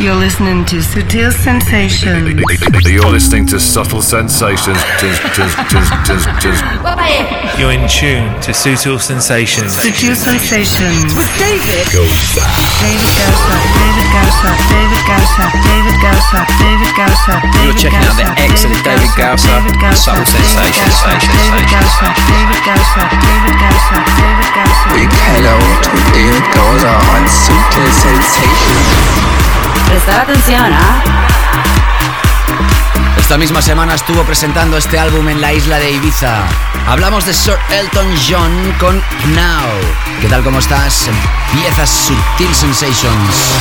You're listening to Sutil Sensations. You're listening to Subtle Sensations. You're in tune to Sutil Sensations. Sutil Sensations. With David. Gosa. David Gosa. David Gosa. David Gosa. David Gosa. David Gosa. You're checking out the excellent David Gosa. Subtle Sensations. David Gosa. David Gosa. David Gosa. David Gosa. Big hello to David Gosa on Sutil Sensations. Prestar atención, ¿ah? Esta misma semana estuvo presentando este álbum en la isla de Ibiza. Hablamos de Sir Elton John con Now. ¿Qué tal, cómo estás? Empieza Sutil Sensations.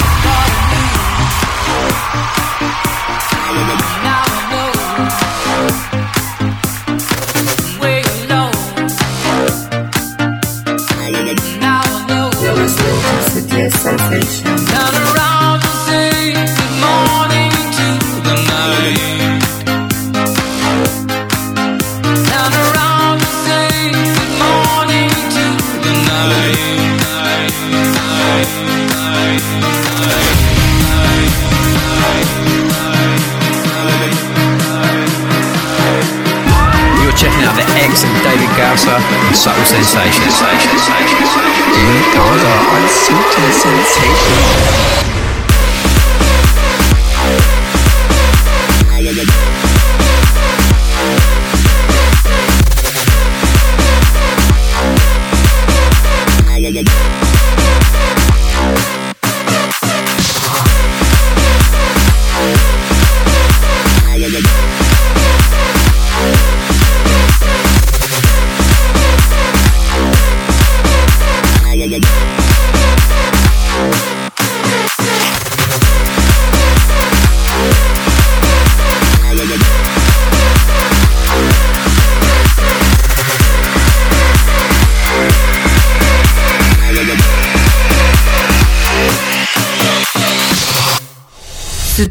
Subtle sensations. David Gosa on Sutil Sensations.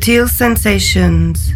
Sutil Sensations.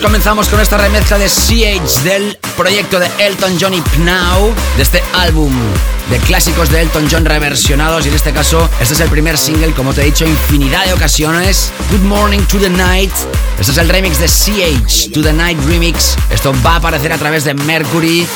Comenzamos con esta remezcla de CH del proyecto de Elton John y Pnau, de este álbum de clásicos de Elton John reversionados y en este caso este es el primer single, como te he dicho infinidad de ocasiones, Good Morning to the Night. Este es el remix de CH, To the Night Remix. Esto va a aparecer a través de Mercury.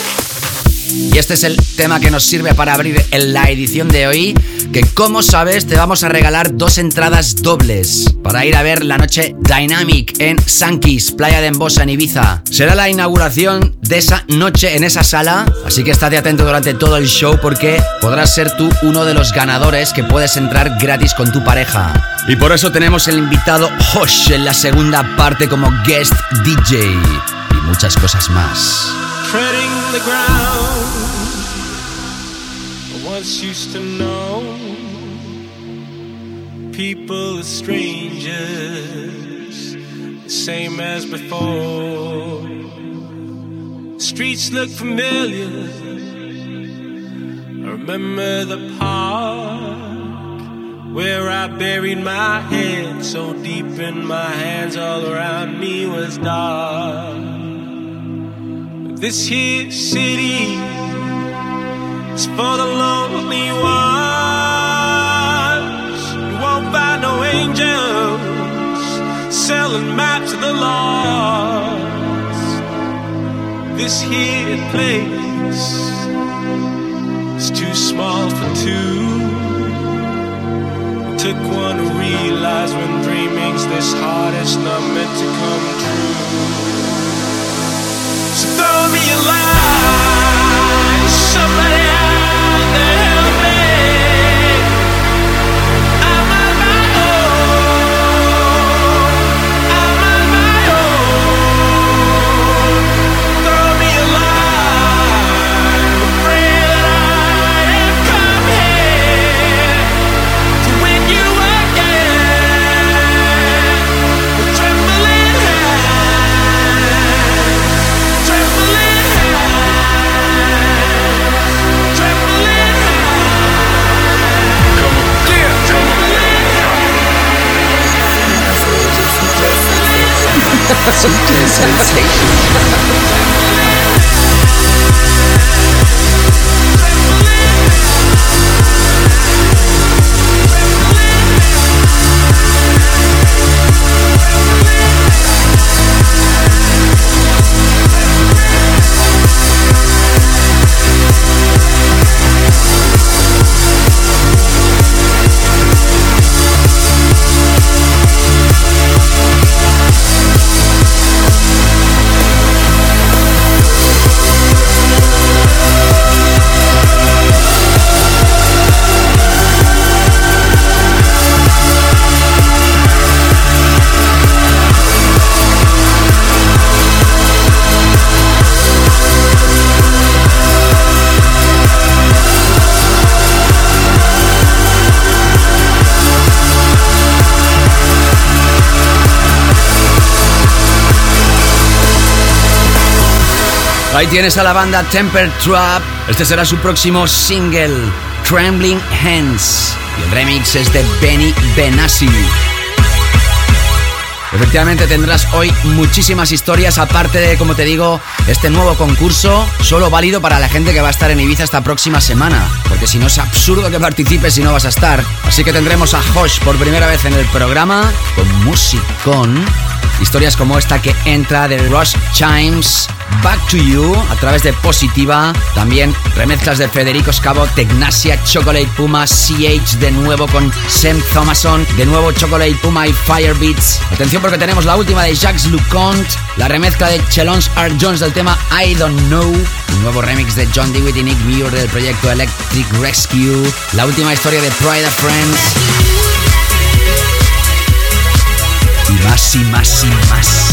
Y este es el tema que nos sirve para abrir en la edición de hoy que como sabes te vamos a regalar dos entradas dobles para ir a ver la noche Dynamic en Sankis, Playa de Embosa en Ibiza. Será la inauguración de esa noche en esa sala, así que estate atento durante todo el show porque podrás ser tú uno de los ganadores que puedes entrar gratis con tu pareja. Y por eso tenemos el invitado Hosh en la segunda parte como guest DJ y muchas cosas más. People are strangers same as before. Streets look familiar. I remember the park where I buried my head. So deep in my hands all around me was dark. This here city is for the lonely ones. Won't find no angels selling maps of the lost. This here place is too small for two. Took one to realize when dreaming's this hard, it's not meant to come true. So throw me a line, somebody some sensation. Ahí tienes a la banda Temper Trap. Este será su próximo single, Trembling Hands. Y el remix es de Benny Benassi. Efectivamente tendrás hoy muchísimas historias, aparte de, como te digo, este nuevo concurso, solo válido para la gente que va a estar en Ibiza esta próxima semana, porque si no es absurdo que participes si no vas a estar. Así que tendremos a Hosh por primera vez en el programa, con musicón, historias como esta que entra de Rush Chimes, Back to You, a través de Positiva, también remezclas de Federico Scavo, Tecnasia, Chocolate Puma, CH de nuevo con Sam Thomason, de nuevo Chocolate Puma y Firebeats. Atención porque tenemos la última de Jacques Leconte, la remezcla de Chelons R. Jones del tema I Don't Know, un nuevo remix de John Dewitt y Nick Muir del proyecto Electric Rescue, la última historia de Pride of Friends. Y más y más y más.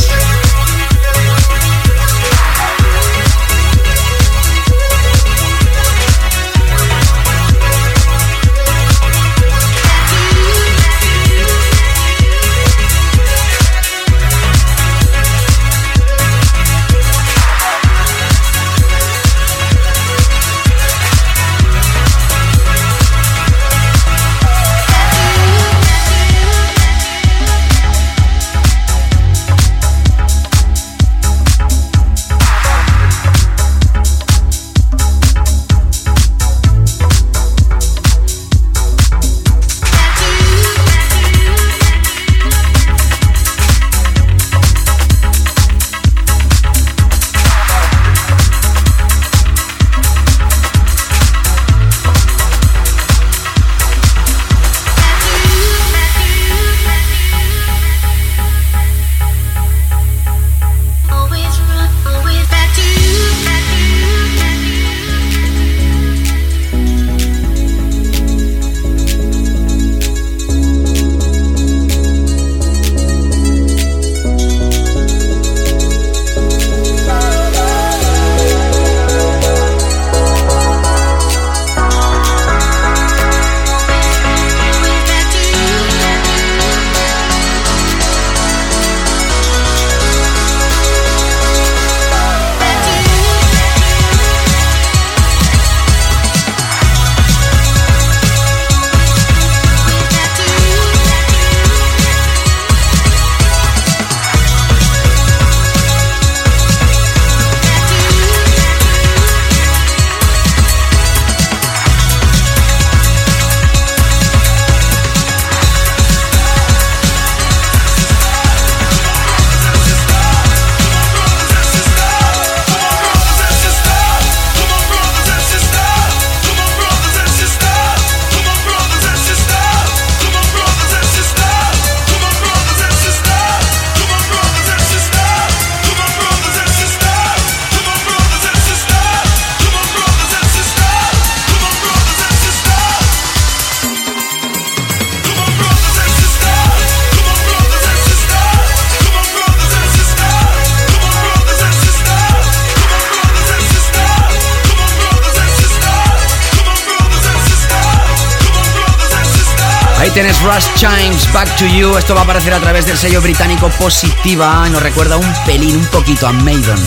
To You. Esto va a aparecer a través del sello británico Positiva y nos recuerda un pelín, un poquito a Maiden.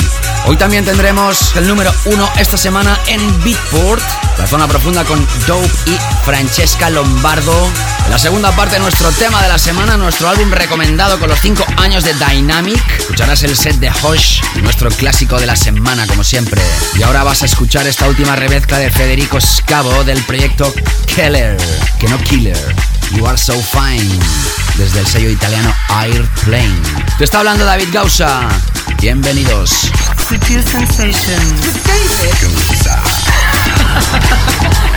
Hoy también tendremos el número uno esta semana en Beatport, la zona profunda con Dope y Francesca Lombardo. la segunda parte nuestro tema de la semana, nuestro álbum recomendado con los 5 años de Dynamic. Escucharás el set de Hosh, nuestro clásico de la semana, como siempre. Y ahora vas a escuchar esta última remezcla de Federico Scavo del proyecto Keller, que no Killer. You Are So Fine, desde el sello italiano Airplane. Te está hablando David Gausa. Bienvenidos. Sutil Sensations.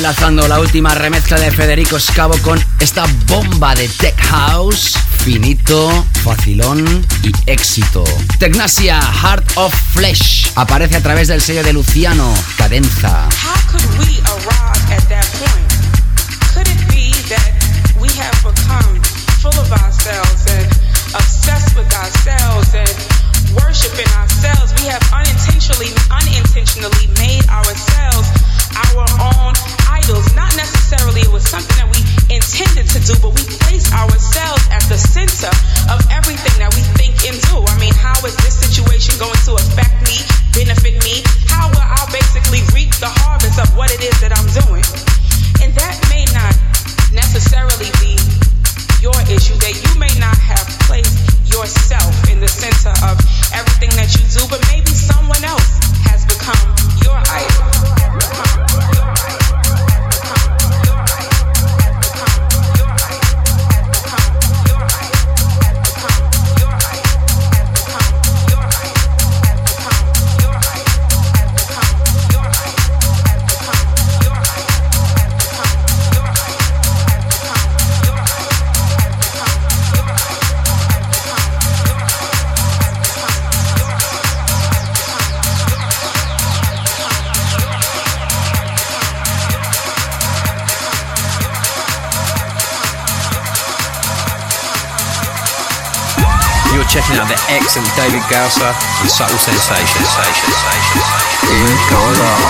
enlazando la última remezcla de Federico Scavo con esta bomba de tech house, finito, facilón y éxito. Tecnasia Heart of Flesh aparece a través del sello de Luciano, Cadenza. David Gausser and Subtle Sensations. David Gausser on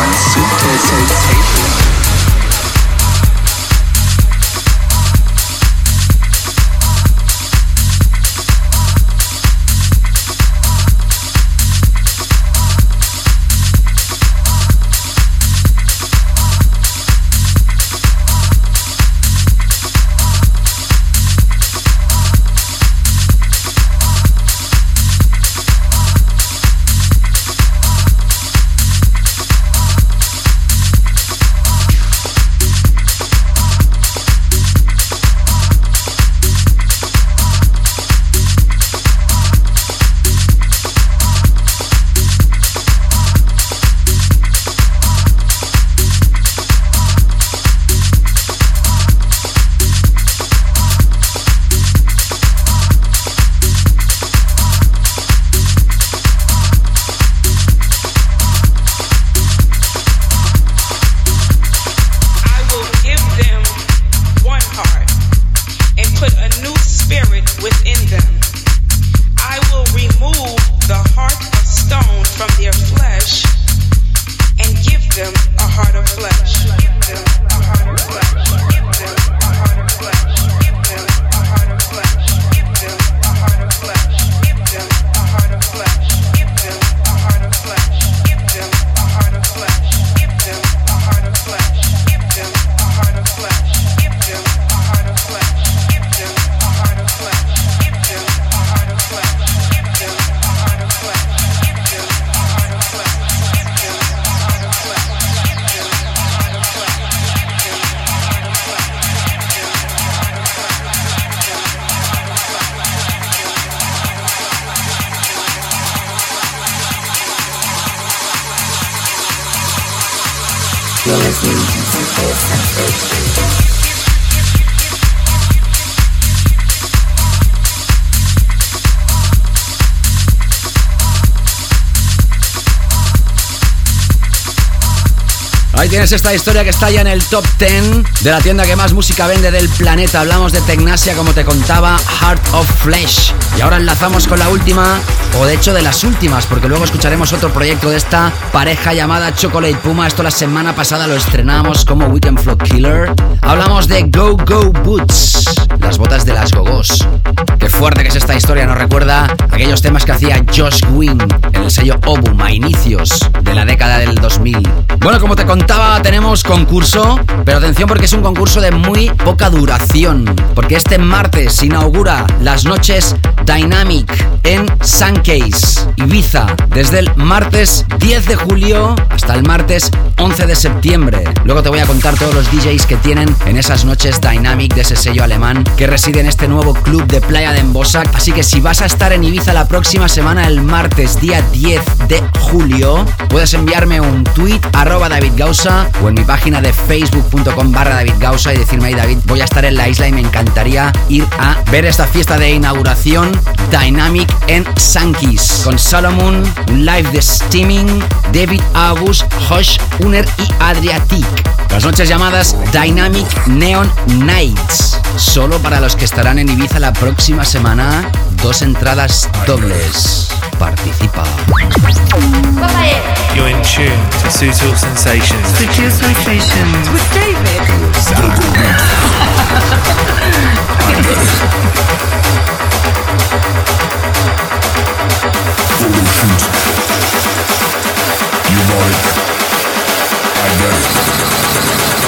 tienes esta historia que está ya en el top 10 de la tienda que más música vende del planeta. Hablamos de Tecnasia, como te contaba, Heart of Flesh. Y ahora enlazamos con la última, o de hecho de las últimas, porque luego escucharemos otro proyecto de esta pareja llamada Chocolate Puma. Esto la semana pasada lo estrenamos como Weekend Flow Killer. Hablamos de Go Go Boots, las botas de las gogos. Qué fuerte que es esta historia, nos recuerda aquellos temas que hacía Josh Gwynn en el sello Obum a inicios de la década del 2000. Bueno, como te contaba, tenemos concurso, pero atención porque es un concurso de muy poca duración, porque este martes inaugura las noches Dynamic en Suncase, Ibiza, desde el martes 10 de julio hasta el martes 11 de septiembre. Luego te voy a contar todos los DJs que tienen en esas noches Dynamic de ese sello alemán que reside en este nuevo club de playa de Embosac. Así que si vas a estar en Ibiza la próxima semana, el martes día 10 de julio, puedes enviarme un tweet arroba David Gausa o en mi página de facebook.com barra David Gausa y decirme, ahí David, voy a estar en la isla y me encantaría ir a ver esta fiesta de inauguración Dynamic en Sankis con Solomon, un live de Steaming, David August, Josh Y Adriatic. Las noches llamadas Dynamic Neon Nights. Solo para los que estarán en Ibiza la próxima semana, dos entradas dobles. Participa. You're in tune to Sutil Sensations. Sutil Sensations. With David. You know it.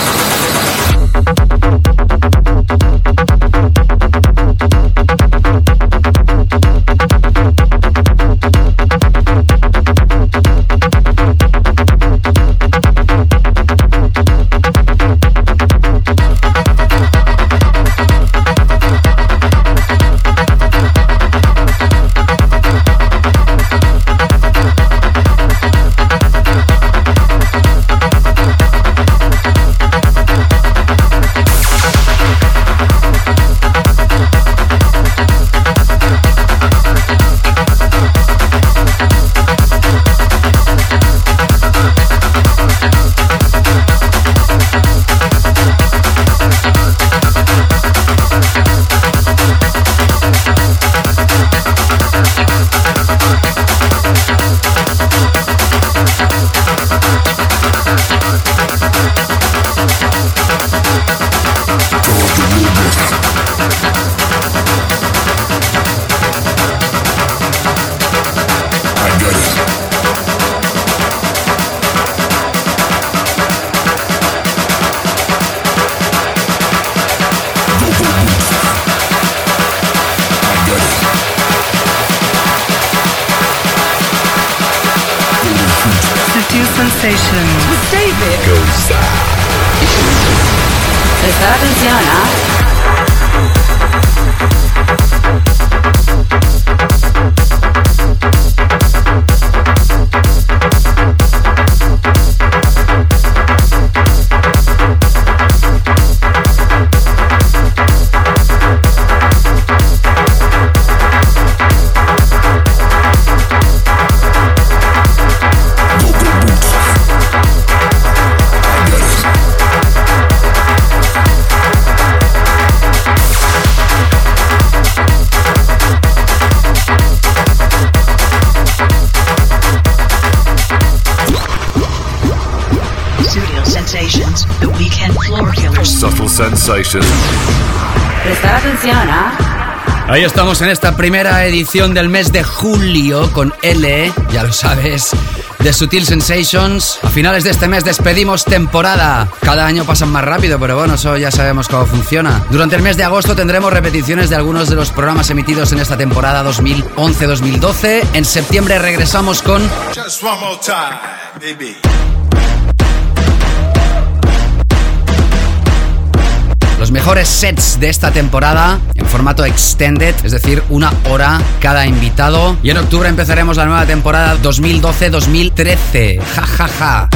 Ahí estamos en esta primera edición del mes de julio con L, ya lo sabes, de Sutil Sensations. A finales de este mes despedimos temporada. Cada año pasan más rápido, pero bueno, eso ya sabemos cómo funciona. Durante el mes de agosto tendremos repeticiones de algunos de los programas emitidos en esta temporada 2011-2012. En septiembre regresamos con Just one more time, baby. Los mejores sets de esta temporada en formato extended, es decir, una hora cada invitado. Y en octubre empezaremos la nueva temporada 2012-2013. Ja, ja, ja.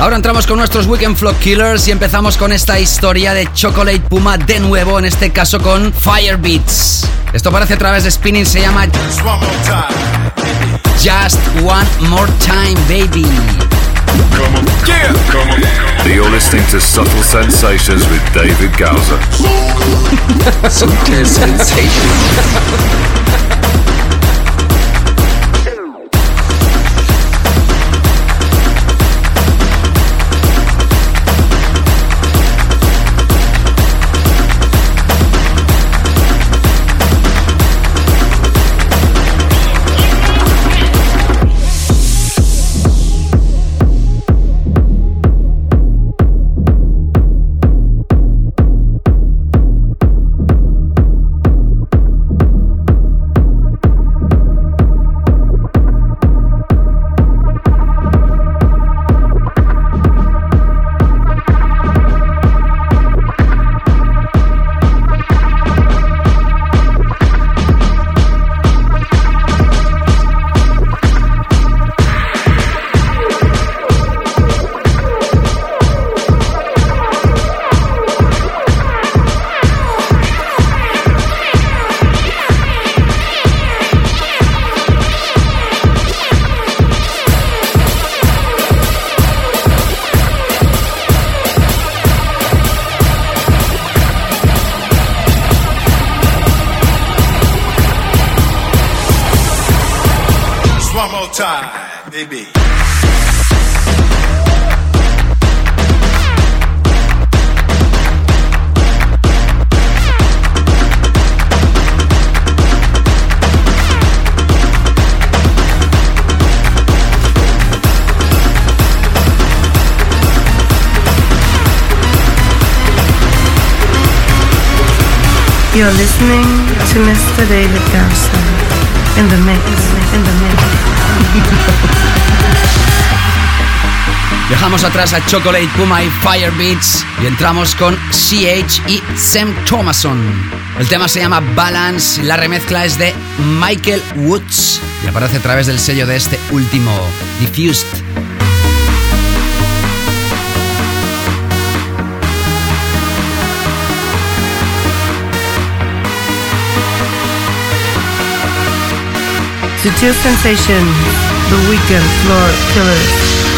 Ahora entramos con nuestros Weekend Flock Killers y empezamos con esta historia de Chocolate Puma de nuevo, en este caso con Fire Beats. Esto aparece a través de Spinning, se llama Just one more time. Just One More Time, baby. You're listening to Subtle Sensations with David Gowser. Sutil Sensations. You're listening to Mr. David Garza in the mix, in the mix. Dejamos atrás a Chocolate Puma y Fire Beats y entramos con CH y Sam Thomason. El tema se llama Balance, la remezcla es de Michael Woods y aparece a través del sello de este último, Diffused. Sutil Sensations, the weekend floor killers.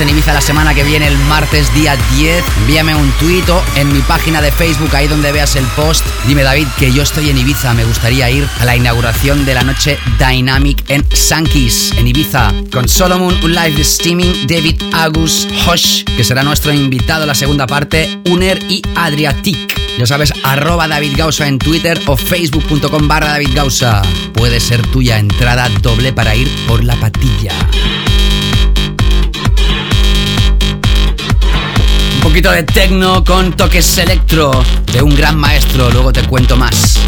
En Ibiza la semana que viene, el martes día 10. Envíame un tuit en mi página de Facebook, ahí donde veas el post. Dime, David, que yo estoy en Ibiza. Me gustaría ir a la inauguración de la noche Dynamic en Sankis, en Ibiza, con Solomon, un live de steaming, David Agus, Hosh, que será nuestro invitado a la segunda parte, Uner y Adriatic. Ya sabes, arroba David Gausa en Twitter o facebook.com barra David Gausa. Puede ser tuya entrada doble para ir por la patilla. Poquito de techno con toques electro de un gran maestro, luego te cuento más.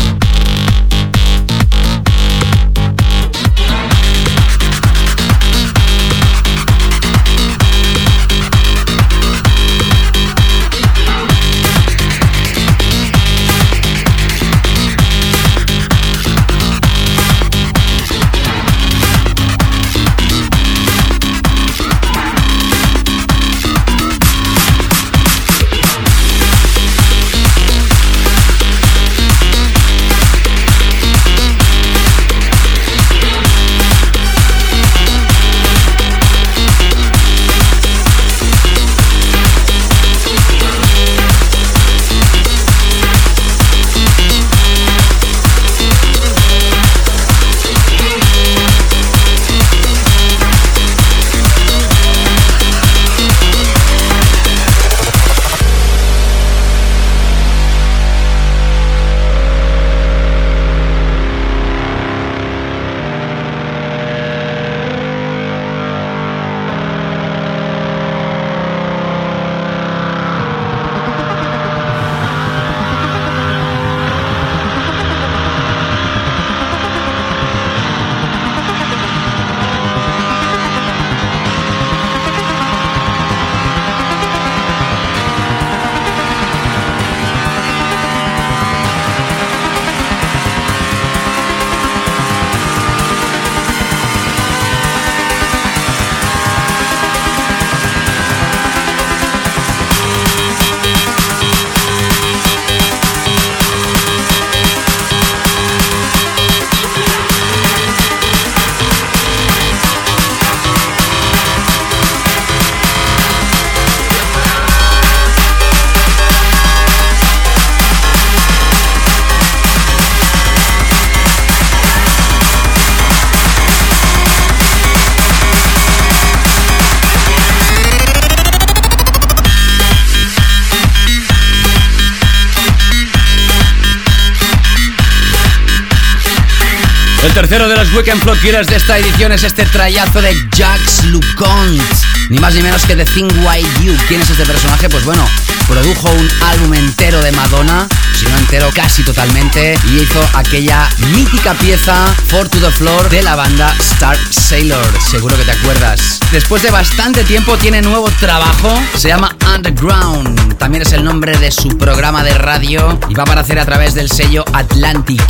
Weekend Flow Killers de esta edición es este trayazo de Jax Lucont. Ni más ni menos que The Thing Why You. ¿Quién es este personaje? Pues bueno, produjo un álbum entero de Madonna, si no entero, casi totalmente, y hizo aquella mítica pieza For to the Floor de la banda Star Sailor. Seguro que te acuerdas. Después de bastante tiempo tiene nuevo trabajo, se llama Underground. También es el nombre de su programa de radio y va a aparecer a través del sello Atlantic.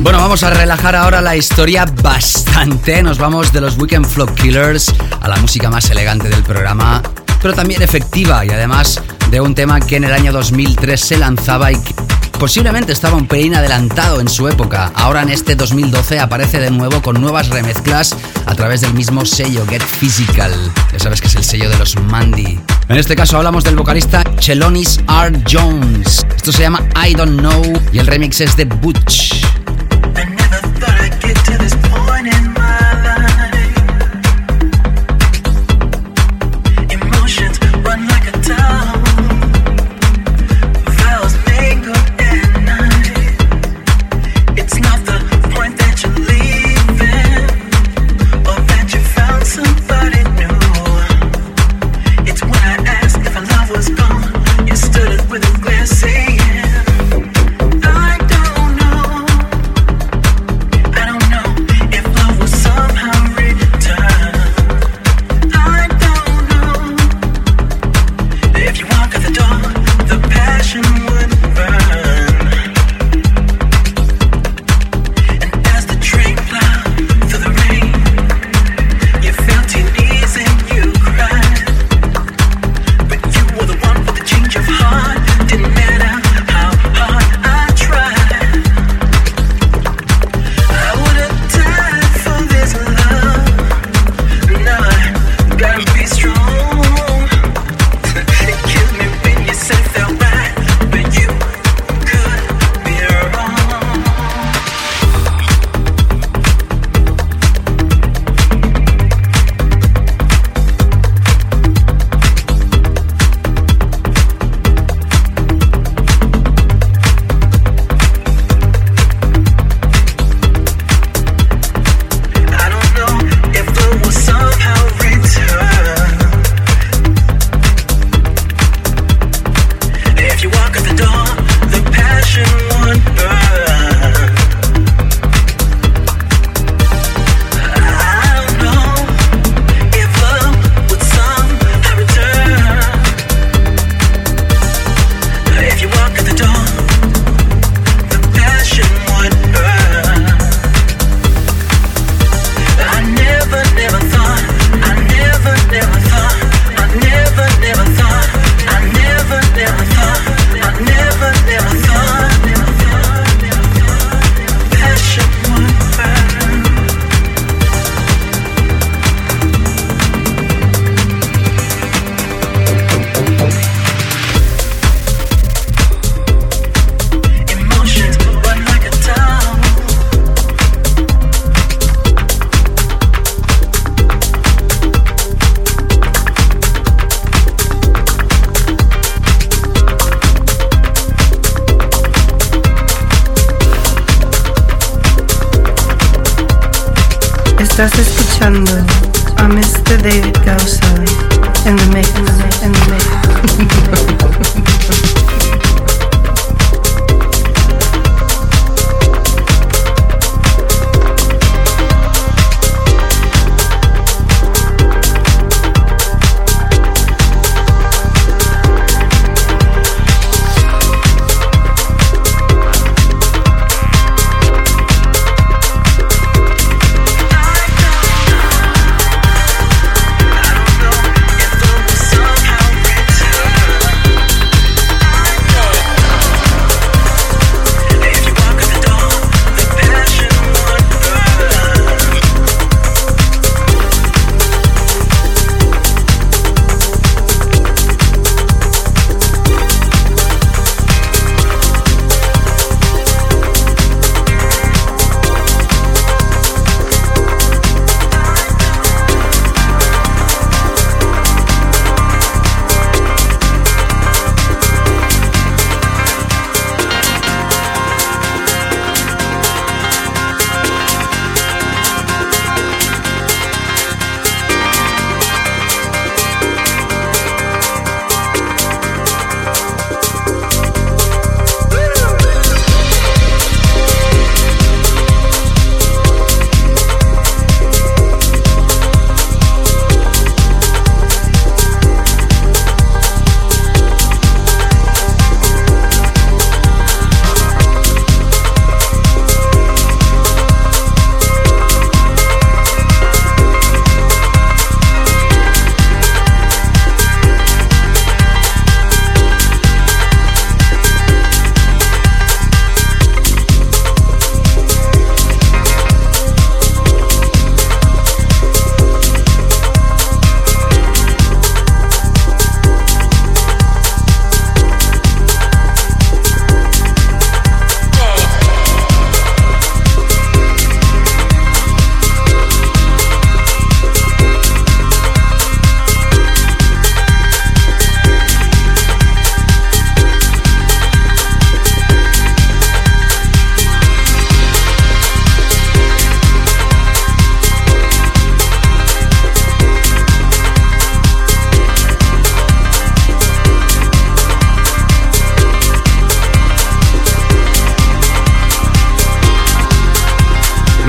Bueno, vamos a relajar ahora la historia bastante. Nos vamos de los Weekend Flow Killers a la música más elegante del programa, pero también efectiva y además de un tema que en el año 2003 se lanzaba y que posiblemente estaba un pelín adelantado en su época. Ahora en este 2012 aparece de nuevo con nuevas remezclas a través del mismo sello Get Physical. Ya sabes que es el sello de los Mandy. En este caso hablamos del vocalista Chelonis R. Jones. Esto se llama I Don't Know y el remix es de Butch.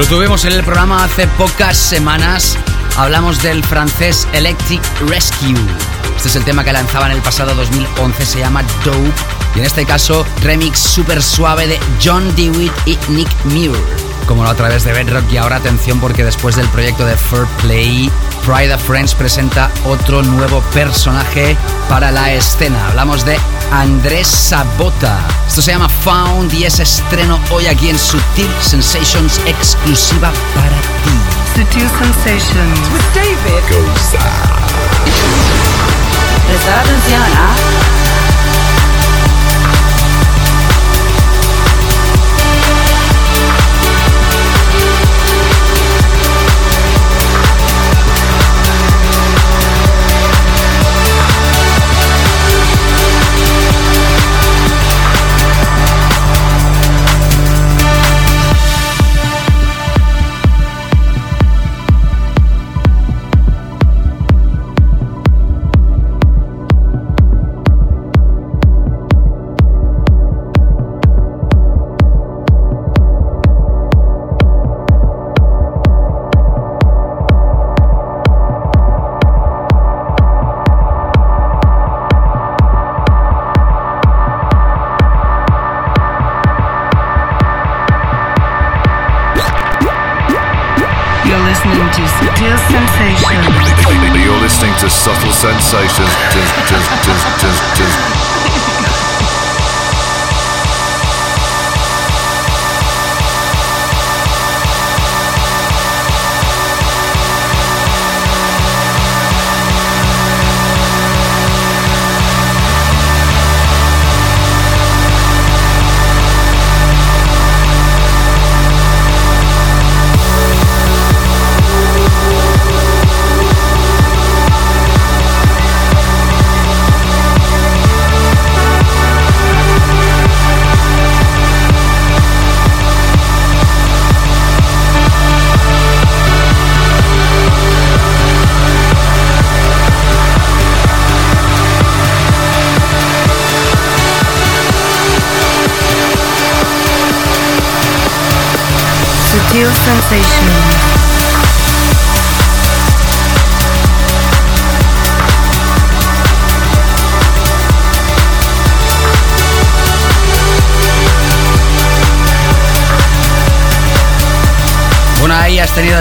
Tuvimos en el programa hace pocas semanas. Hablamos del francés Electric Rescue. Este es el tema que lanzaba en el pasado 2011, se llama Dope. Y en este caso, remix súper suave de John Dewitt y Nick Muir. Como la otra vez de Bedrock. Y ahora atención porque después del proyecto de Fair Play, Pride of Friends presenta otro nuevo personaje para la escena. Hablamos de Andrés Sabota. Esto se llama Found y es estreno hoy aquí en Sutil Sensations exclusiva para ti. Sutil Sensations with David Goza. Prestar atención, ¿ah?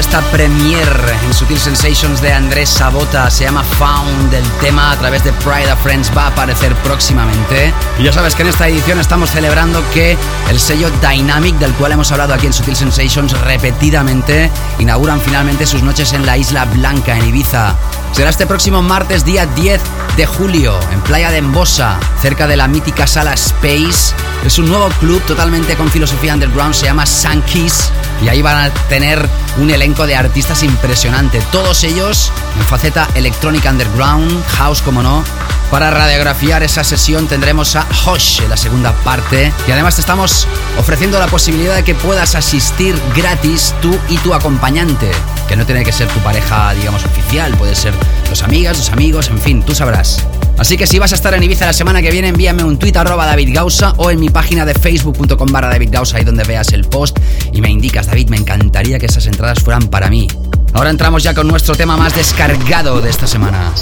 Esta premiere en Sutil Sensations de Andrés Sabota. Se llama Found. El tema a través de Pride of Friends va a aparecer próximamente. Y ya sabes que en esta edición estamos celebrando que el sello Dynamic, del cual hemos hablado aquí en Sutil Sensations repetidamente, inauguran finalmente sus noches en la Isla Blanca, en Ibiza. Será este próximo martes, día 10 de julio, en Playa de Embosa, cerca de la mítica sala Space. Es un nuevo club totalmente con filosofía underground, se llama Sunkies y ahí van a tener un elenco de artistas impresionante, todos ellos en faceta electrónica underground, house como no. Para radiografiar esa sesión tendremos a Hosh en la segunda parte y además te estamos ofreciendo la posibilidad de que puedas asistir gratis tú y tu acompañante, que no tiene que ser tu pareja, digamos, oficial, puede ser los amigas, los amigos, en fin, tú sabrás. Así que si vas a estar en Ibiza la semana que viene, envíame un tweet arroba David Gausa o en mi página de facebook.com barra David Gausa, ahí donde veas el post y me indicas, David, me encantaría que esas entradas fueran para mí. Ahora entramos ya con nuestro tema más descargado de esta semana.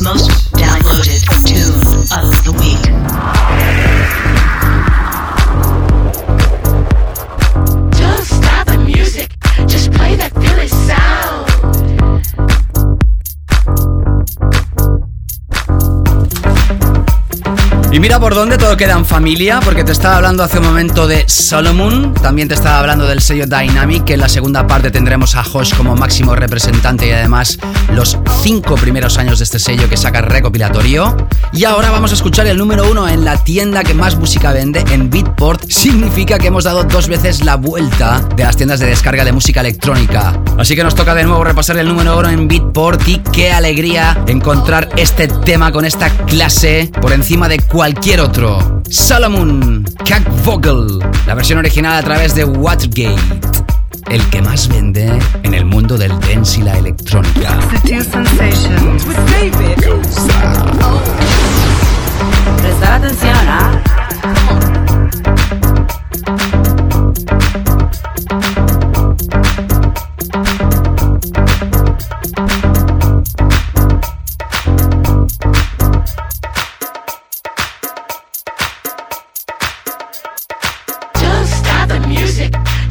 Most downloaded tune of the week. Mira por dónde todo queda en familia, porque te estaba hablando hace un momento de Solomon, también te estaba hablando del sello Dynamic, que en la segunda parte tendremos a Hosh como máximo representante y además los cinco primeros años de este sello que saca recopilatorio. Y ahora vamos a escuchar el número uno en la tienda que más música vende, en Beatport. Significa que hemos dado dos veces la vuelta de las tiendas de descarga de música electrónica. Así que nos toca de nuevo repasar el número uno en Beatport y qué alegría encontrar este tema con esta clase por encima de cualquier cualquier otro. Solomon Cack Vogel, la versión original a través de Watergate. El que más vende en el mundo del dance y la electrónica. Atención, ¿ah? The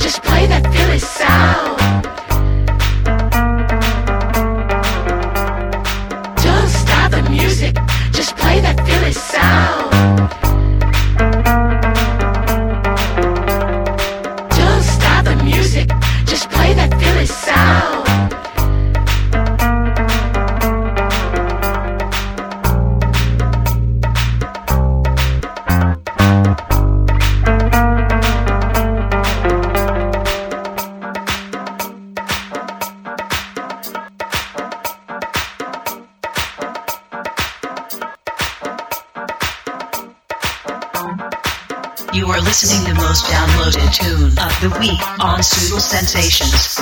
Sensations.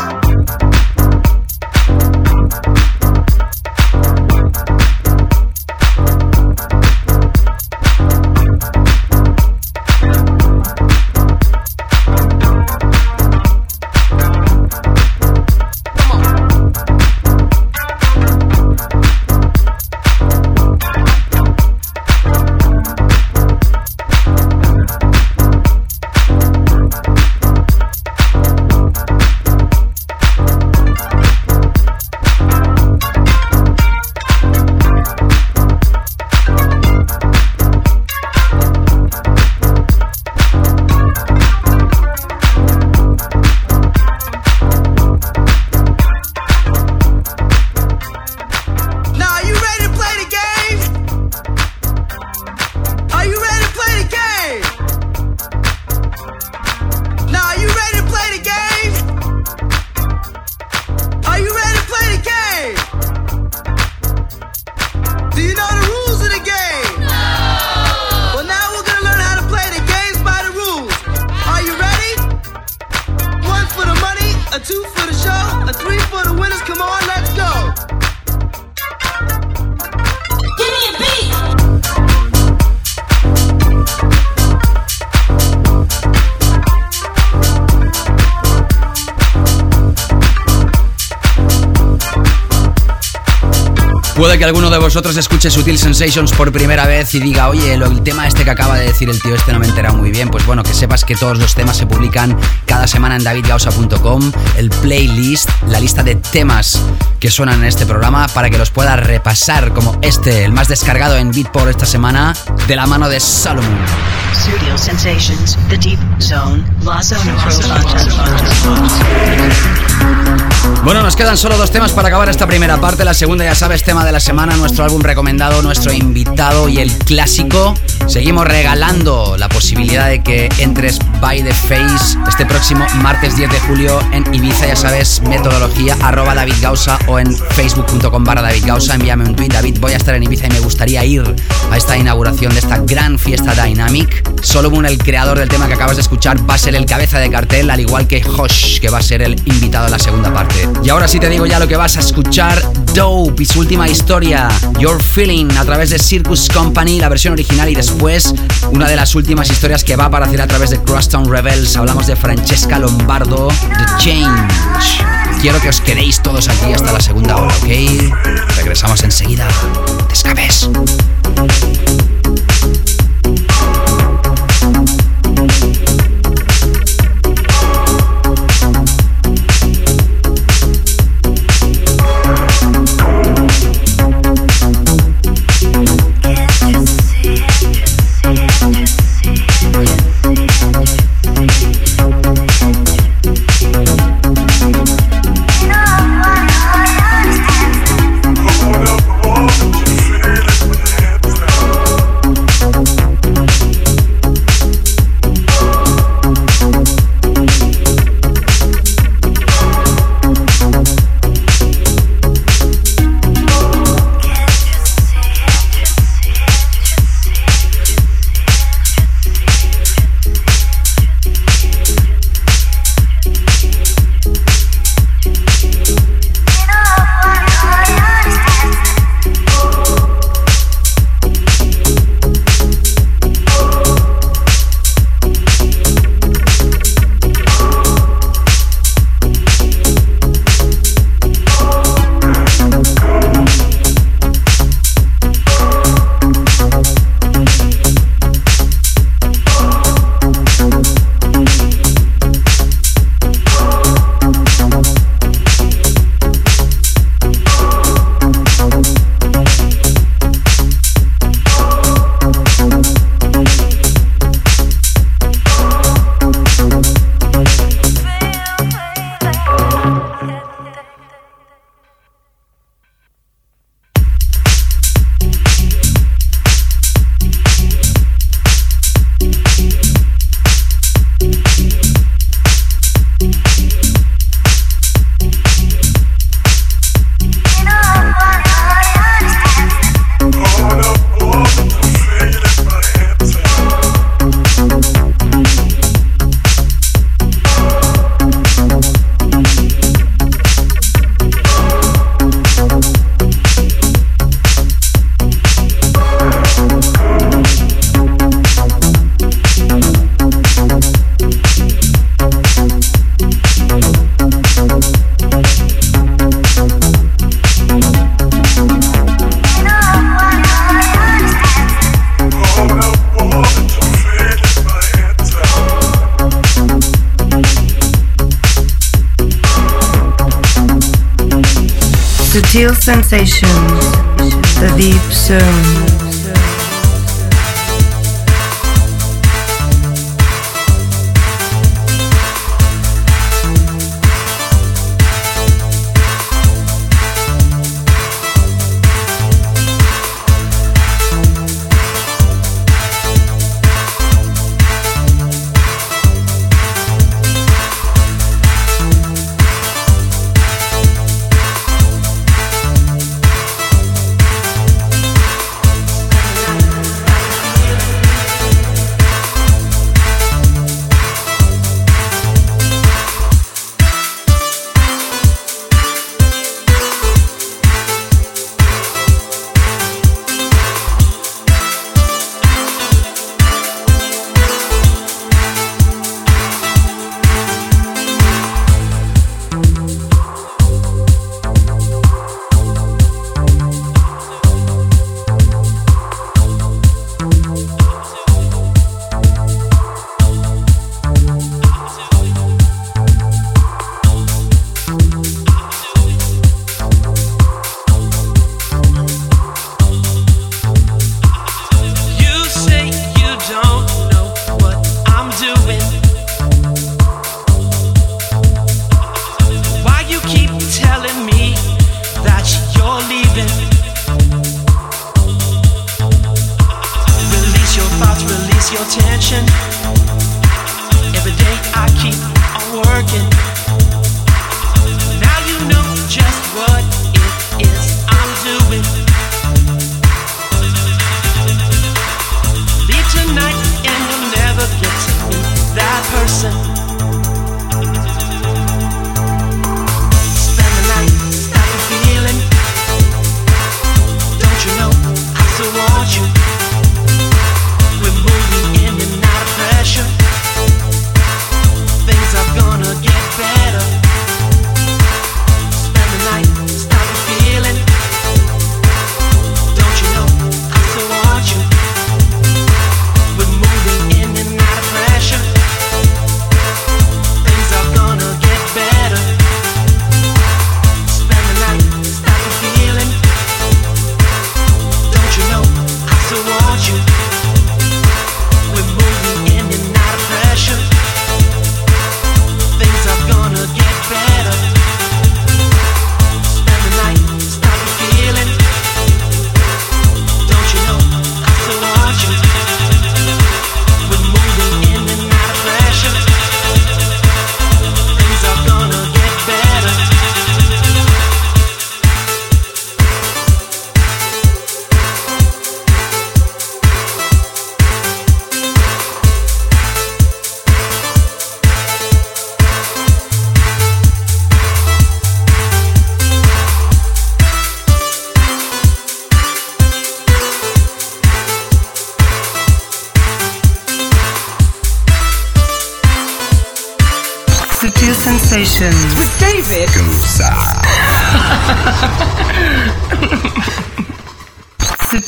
Vosotros escuche Sutil Sensations por primera vez y diga, oye, el tema este que acaba de decir el tío este no me entera muy bien. Pues bueno, que sepas que todos los temas se publican cada semana en davidgausa.com, el playlist, la lista de temas que suenan en este programa para que los puedas repasar como este, el más descargado en Beatport esta semana, de la mano de Salomon. Studio Sensations, The Deep Zone, La Zone Bueno, nos quedan solo dos temas para acabar esta primera parte. La segunda, ya sabes, tema de la semana, nuestro álbum recomendado, nuestro invitado y el clásico. Seguimos regalando la posibilidad de que entres by the face este próximo martes 10 de julio en Ibiza, ya sabes, metodología arroba David Gausa o en facebook.com barra David Gausa. Envíame un tweet, David, voy a estar en Ibiza y me gustaría ir a esta inauguración de esta gran fiesta Dynamic. Solomon, el creador del tema que acabas de escuchar, va a ser el cabeza de cartel, al igual que Hosh, que va a ser el invitado a la segunda parte. Y ahora sí te digo ya lo que vas a escuchar, Dope y su última historia, Your Feeling, a través de Circus Company, la versión original y después una de las últimas historias que va a aparecer a través de Crosstown Rebels. Hablamos de Francesca Lombardo, The Change. Quiero que os quedéis todos aquí hasta la segunda hora, ¿ok? Regresamos enseguida. Descabes. Subtle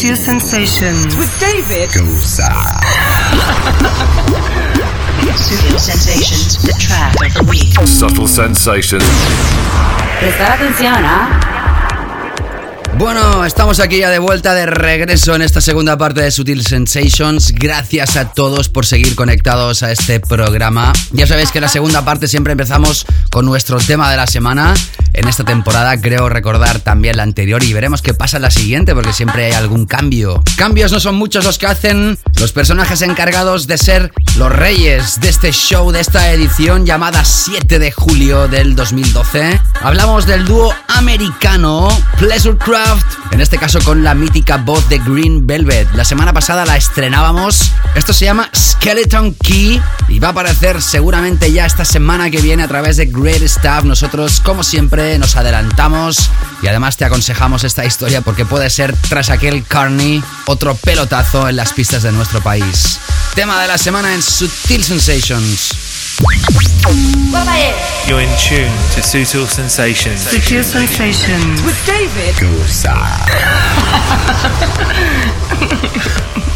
Sensations with David Gosa. Sutil Sensations, the track of the week. Subtle Sensations. Prestar atención, ¿ah? Bueno, estamos aquí ya de vuelta, de regreso en esta segunda parte de Sutil Sensations. Gracias a todos por seguir conectados a este programa. Ya sabéis que en la segunda parte siempre empezamos con nuestro tema de la semana en esta temporada. Creo recordar también la anterior y veremos qué pasa en la siguiente porque siempre hay algún cambio. Cambios no son muchos los que hacen los personajes encargados de ser los reyes de este show, de esta edición llamada 7 de julio del 2012. Hablamos del dúo americano Pleasurecraft, en este caso con la mítica voz de Green Velvet. La semana pasada la estrenábamos. Esto se llama Skeleton Key y va a aparecer seguramente ya esta semana que viene a través de Great Stuff. Nosotros, como siempre, nos adelantamos y además te aconsejamos esta historia porque puede ser, tras aquel Carney, otro pelotazo en las pistas de nuestro país. Tema de la semana en Sutil Sensations. You're in tune to Sutil Sensations. Sutil Sensations with David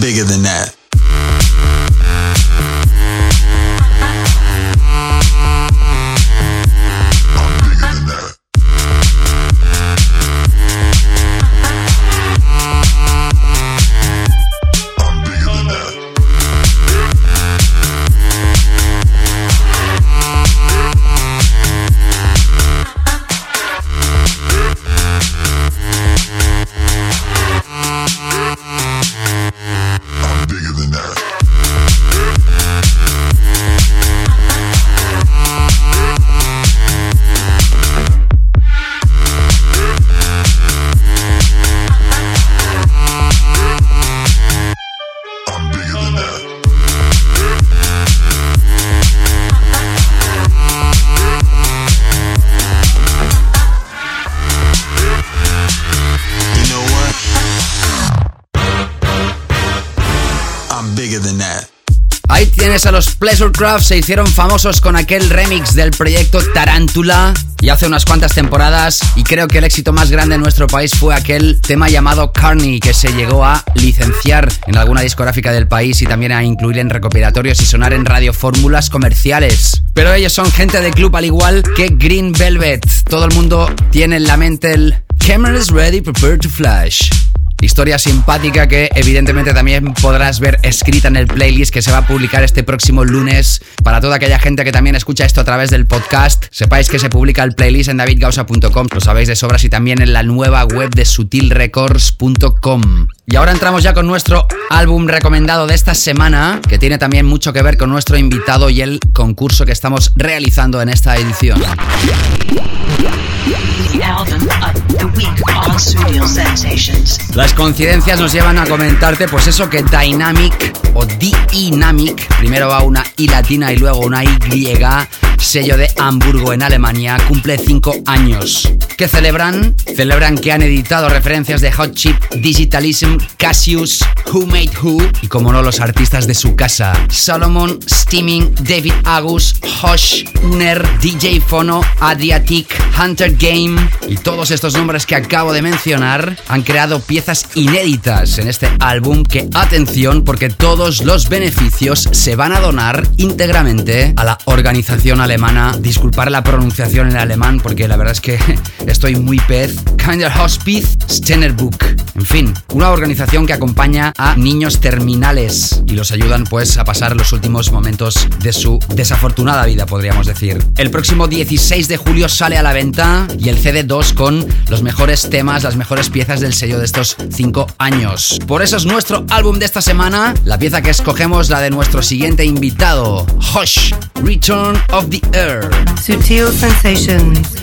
Bigger than that. A los Pleasurecraft se hicieron famosos con aquel remix del proyecto Tarántula y hace unas cuantas temporadas y creo que el éxito más grande en nuestro país fue aquel tema llamado Carney que se llegó a licenciar en alguna discográfica del país y también a incluir en recopilatorios y sonar en radiofórmulas comerciales. Pero ellos son gente de club al igual que Green Velvet. Todo el mundo tiene en la mente el Cameras ready, prepare to flash. Historia simpática que evidentemente también podrás ver escrita en el playlist que se va a publicar este próximo lunes. Para toda aquella gente que también escucha esto a través del podcast, sepáis que se publica el playlist en davidgausa.com, lo sabéis de sobras y también en la nueva web de sutilrecords.com. Y ahora entramos ya con nuestro álbum recomendado de esta semana, que tiene también mucho que ver con nuestro invitado y el concurso que estamos realizando en esta edición. Las coincidencias nos llevan a comentarte, pues eso que Dynamic o Dynamic, primero va una I latina y luego una Y, sello de Hamburgo en Alemania, cumple 5 años. ¿Qué celebran? Celebran que han editado referencias de Hot Chip, Digitalism, Cassius, Who Made Who y como no los artistas de su casa, Solomon, Steaming, David Agus, Hosh, Uner, DJ Fono, Adriatic, Hunter Game y todos estos nombres que acabo de mencionar han creado piezas inéditas en este álbum que, atención, porque todos los beneficios se van a donar íntegramente a la organización alemana. Disculpar la pronunciación en alemán porque la verdad es que estoy muy pez. Kinder Hospice Book. En fin, una organización que acompaña a niños terminales y los ayudan pues a pasar los últimos momentos de su desafortunada vida, podríamos decir. El próximo 16 de julio sale a la venta y el CD2 con los mejores temas, las mejores piezas del sello de estos 5 años. Por eso es nuestro álbum de esta semana, la pieza que escogemos, la de nuestro siguiente invitado, Hush, Return of the Air. Sutil Sensations.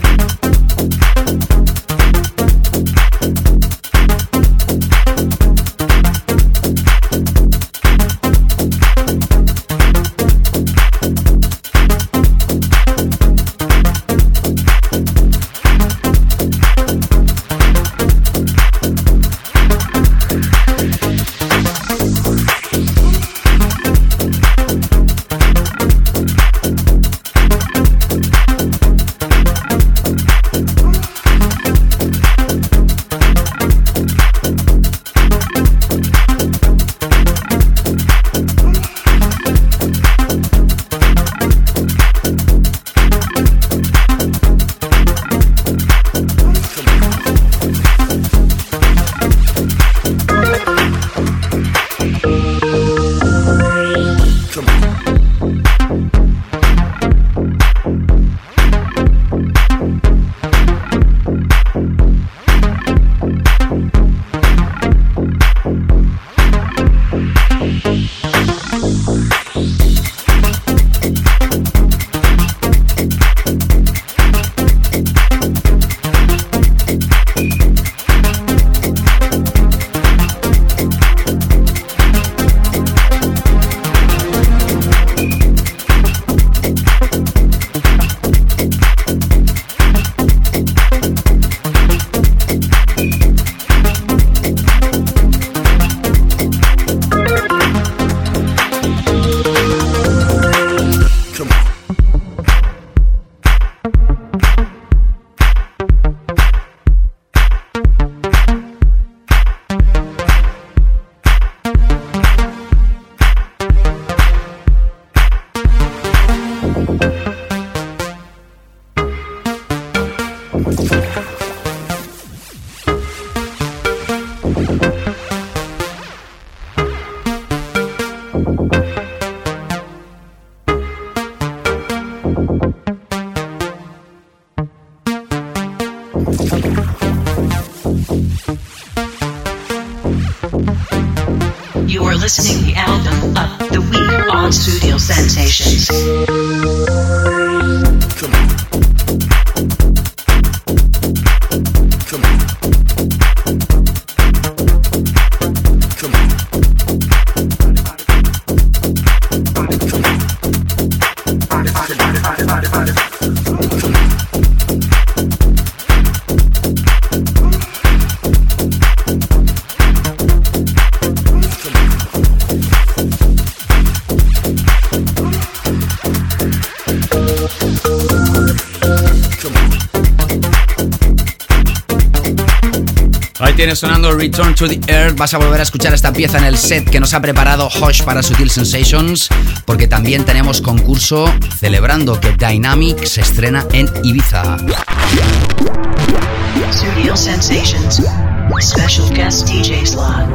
Tienes sonando Return to the Earth. Vas a volver a escuchar esta pieza en el set que nos ha preparado Hosh para Sutil Sensations, porque también tenemos concurso celebrando que Dynamic se estrena en Ibiza. Sutil Sensations, special guest DJ slot.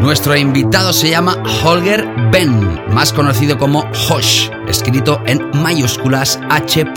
Nuestro invitado se llama Holger Ben, más conocido como Hosh, escrito en mayúsculas H.O.S.H.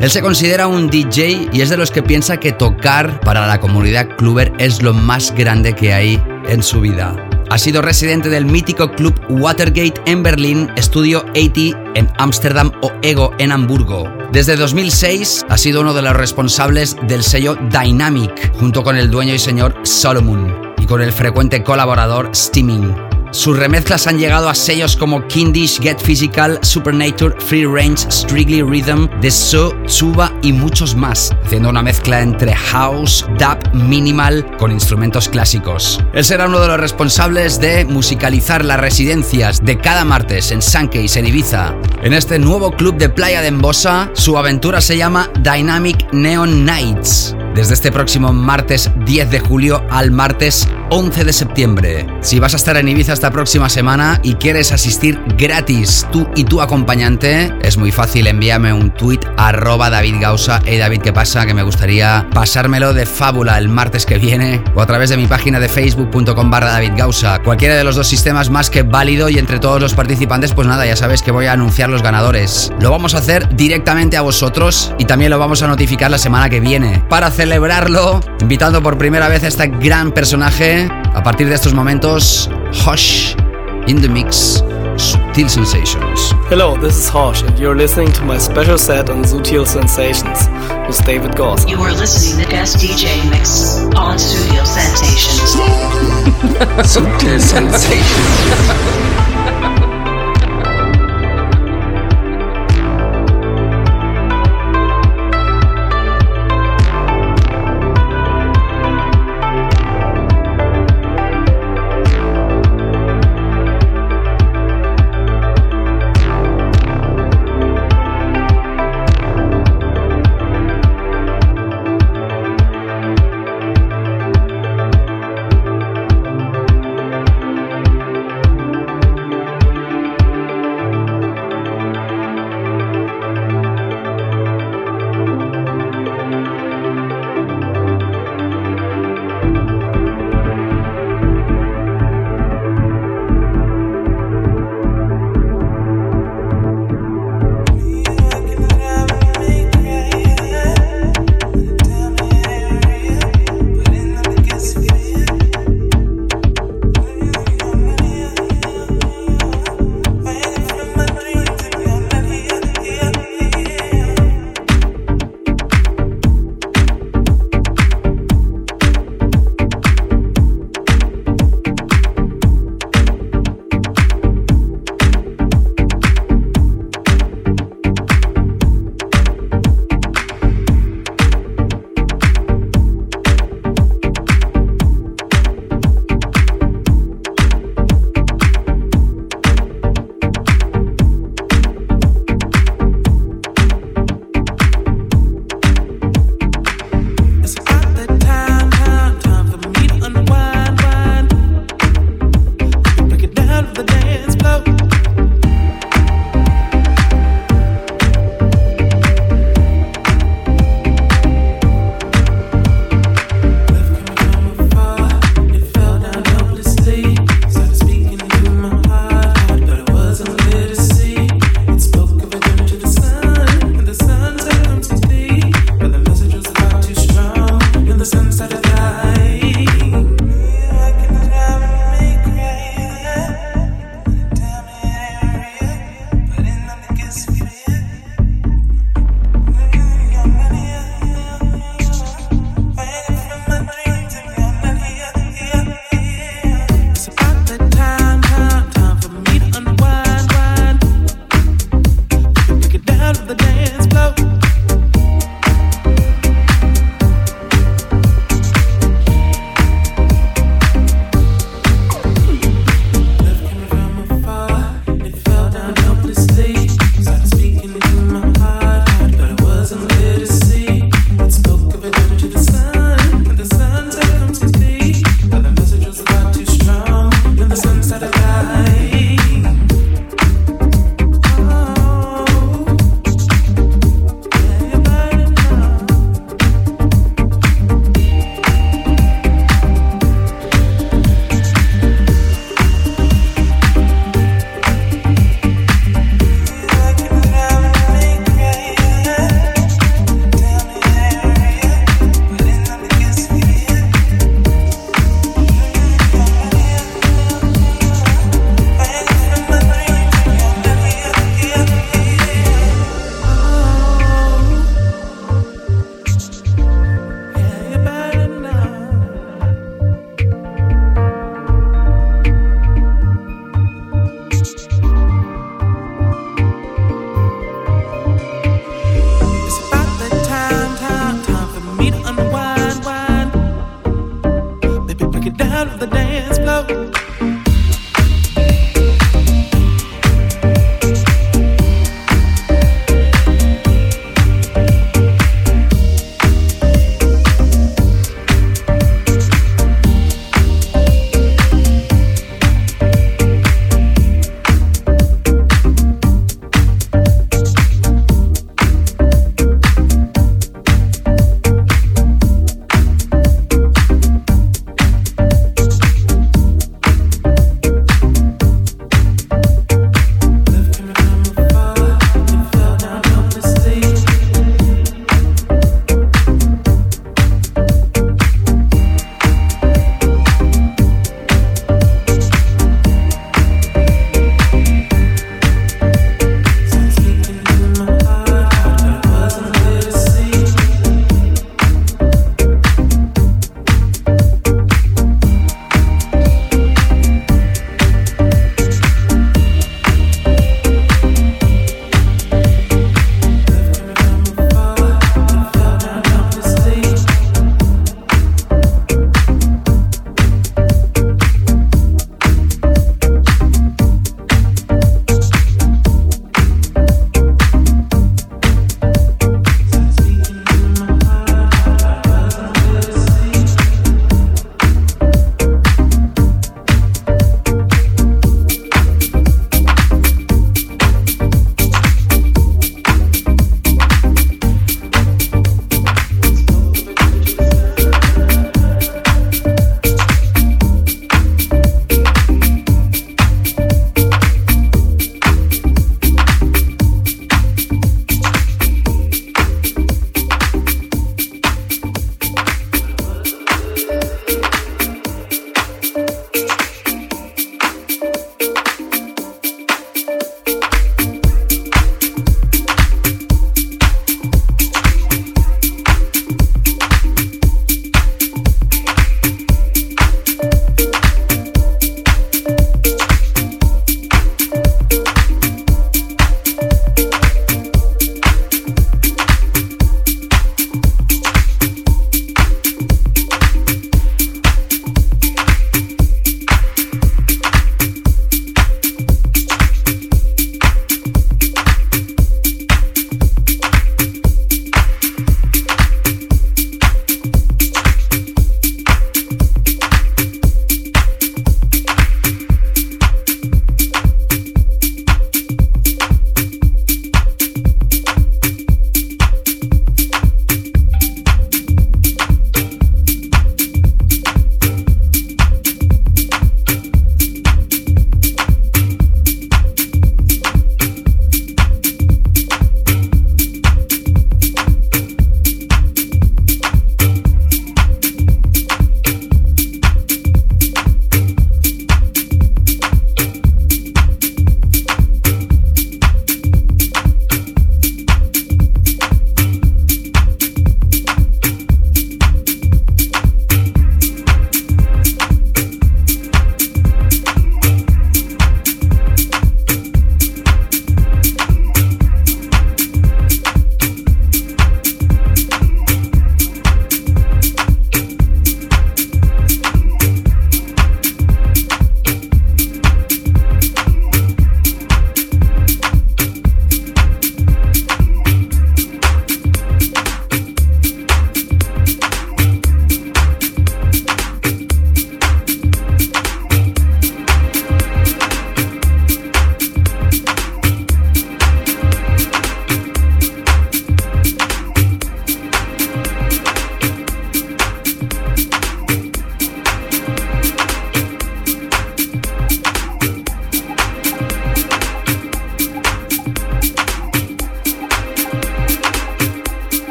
Él se considera un DJ y es de los que piensa que tocar para la comunidad cluber es lo más grande que hay en su vida. Ha sido residente del mítico club Watergate en Berlín, Estudio 80 en Ámsterdam o Ego en Hamburgo. Desde 2006 ha sido uno de los responsables del sello Dynamic, junto con el dueño y señor Solomon, y con el frecuente colaborador Steaming. Sus remezclas han llegado a sellos como Kindish, Get Physical, Supernature, Free Range, Strictly Rhythm, The So, Tsuba y muchos más, haciendo una mezcla entre house, dub, minimal con instrumentos clásicos. Él será uno de los responsables de musicalizar las residencias de cada martes en Suncase en Ibiza. En este nuevo club de playa de Embosa, su aventura se llama Dynamic Neon Nights desde este próximo martes 10 de julio al martes 11 de septiembre. Si vas a estar en Ibiza esta próxima semana y quieres asistir gratis tú y tu acompañante, es muy fácil, envíame un tweet arroba David Gausa. Hey David, ¿qué pasa? Que me gustaría pasármelo de fábula el martes que viene o a través de mi página de facebook.com barra David Gausa. Cualquiera de los dos sistemas más que válido y entre todos los participantes, pues nada, ya sabes que voy a anunciar los ganadores. Lo vamos a hacer directamente a vosotros y también lo vamos a notificar la semana que viene. Para celebrarlo, invitando por primera vez a este gran personaje. A partir de estos momentos, Hush in the Mix, Sutil Sensations. Hello, this is Hosh, and you're listening to my special set on Sutil Sensations with David Goss. You are listening to guest DJ mix on Studio Sensations. Sutil Sensations.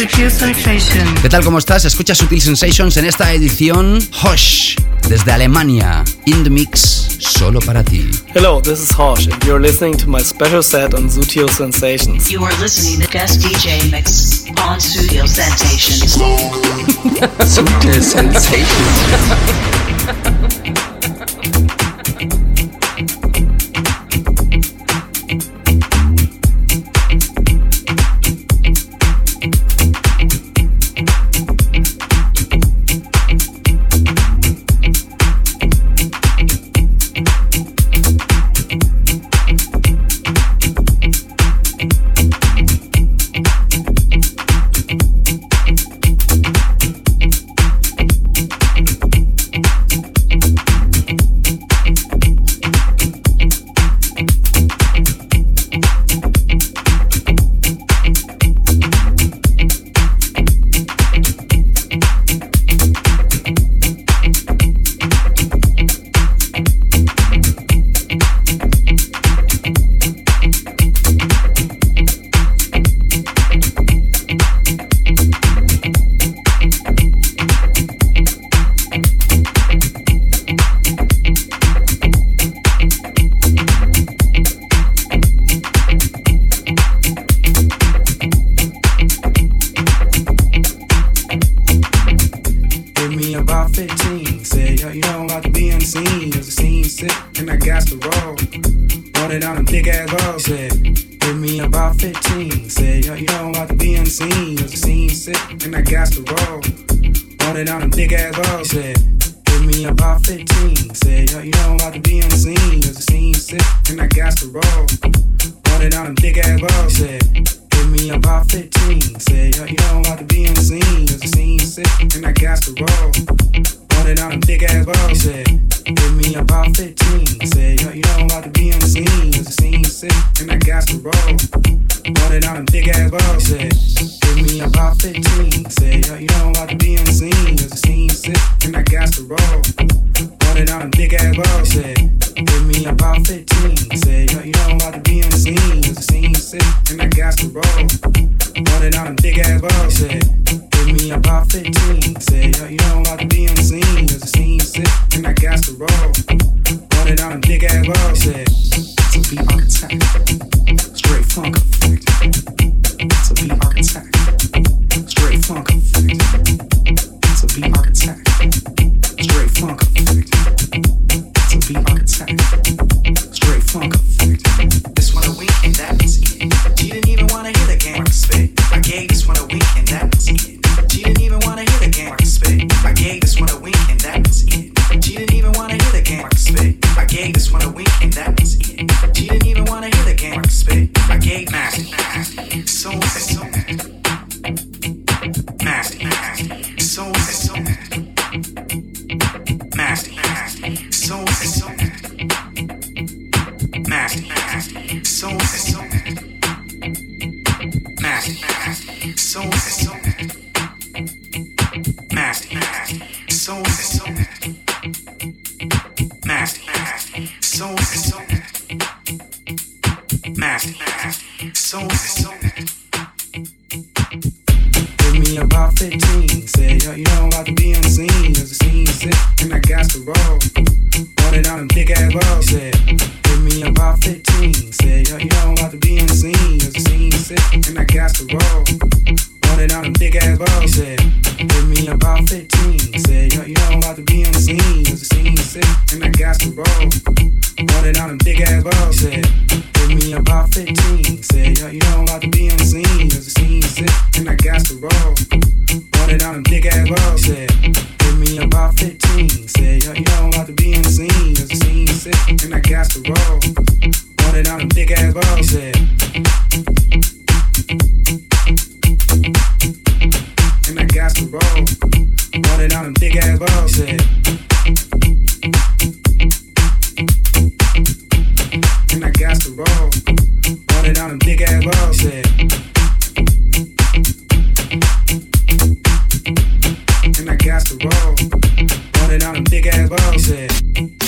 ¿Qué tal? ¿Cómo estás? Escucha Sutil Sensations en esta edición Hosh desde Alemania. In the mix, solo para ti. Hello, this is Hosh, and you're listening to my special set on Sutil Sensations. You are listening to guest DJ mix on Sutil Sensations. Sutil Sensations. about 15. Said, yo, you know I'm about to be unseen. Cause the scene's sick and I got to roll. Wanted on a big ass roll. Said, give me about 15. Said, yo, you know I'm about to be unseen. Cause the scene's sick and I got to roll. Wanted on a big ass roll. Said, give me about 15. Said, yo, you know I'm about to be unseen. Cause the scene's sick and I got to roll. Wanted on a big ass roll. Said, me about 15. Said, yo, you know, about to be on the scene. Cause the scene's sick, and I got to roll. Wanted on them thick ass balls. Said, give me about 15. Said, yo, you know, about to be on the scene. Cause the scene's sick, and I got to roll. Wanted on them thick ass balls. Said, give me about 15. Said, yo, you know, about to be on the scene. Cause the scene's sick, and I got to roll. Started out in thick ass world, said, give me about 15. Said, yo, you know I'm to be on the scene. Cause the scene sick, and I got some roll. Started out in ass world, said, give me about 15. Said, yo, you know I'm to be on the scene. Cause the scene sick, and I got some roll. Started out in ass world, said, to be on attack. Straight funk. Yeah.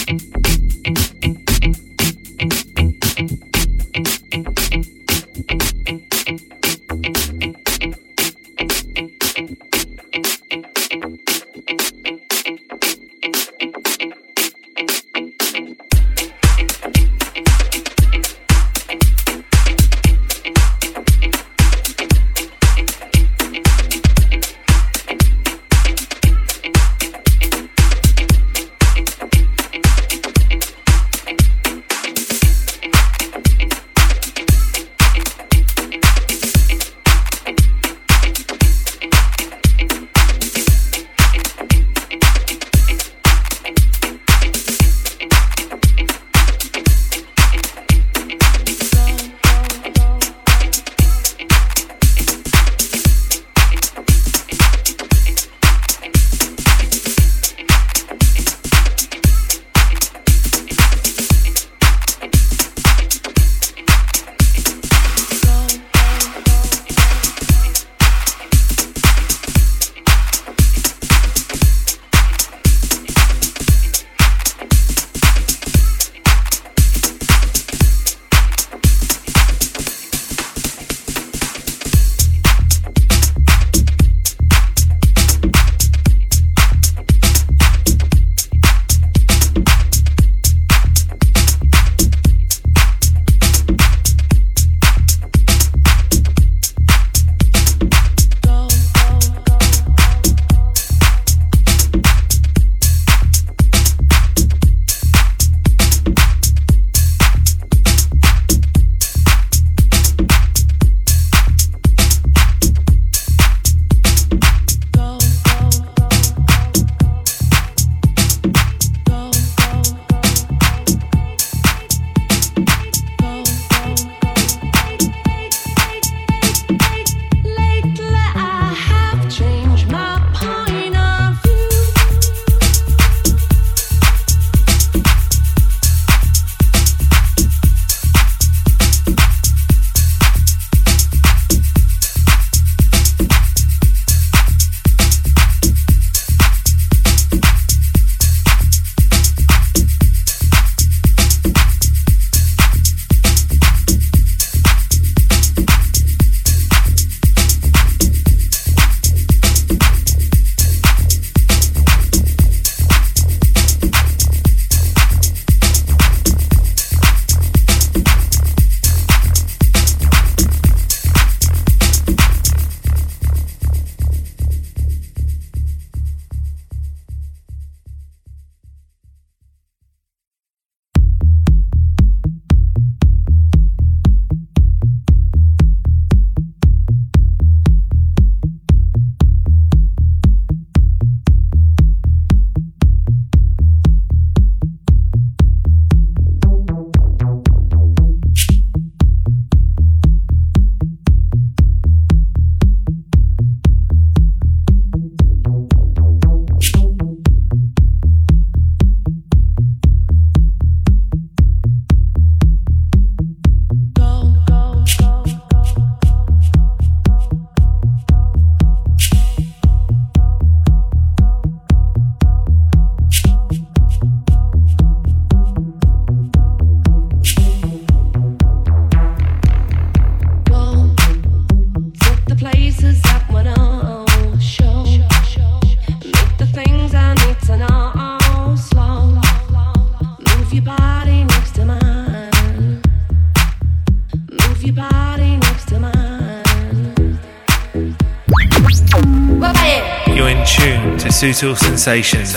Sensations.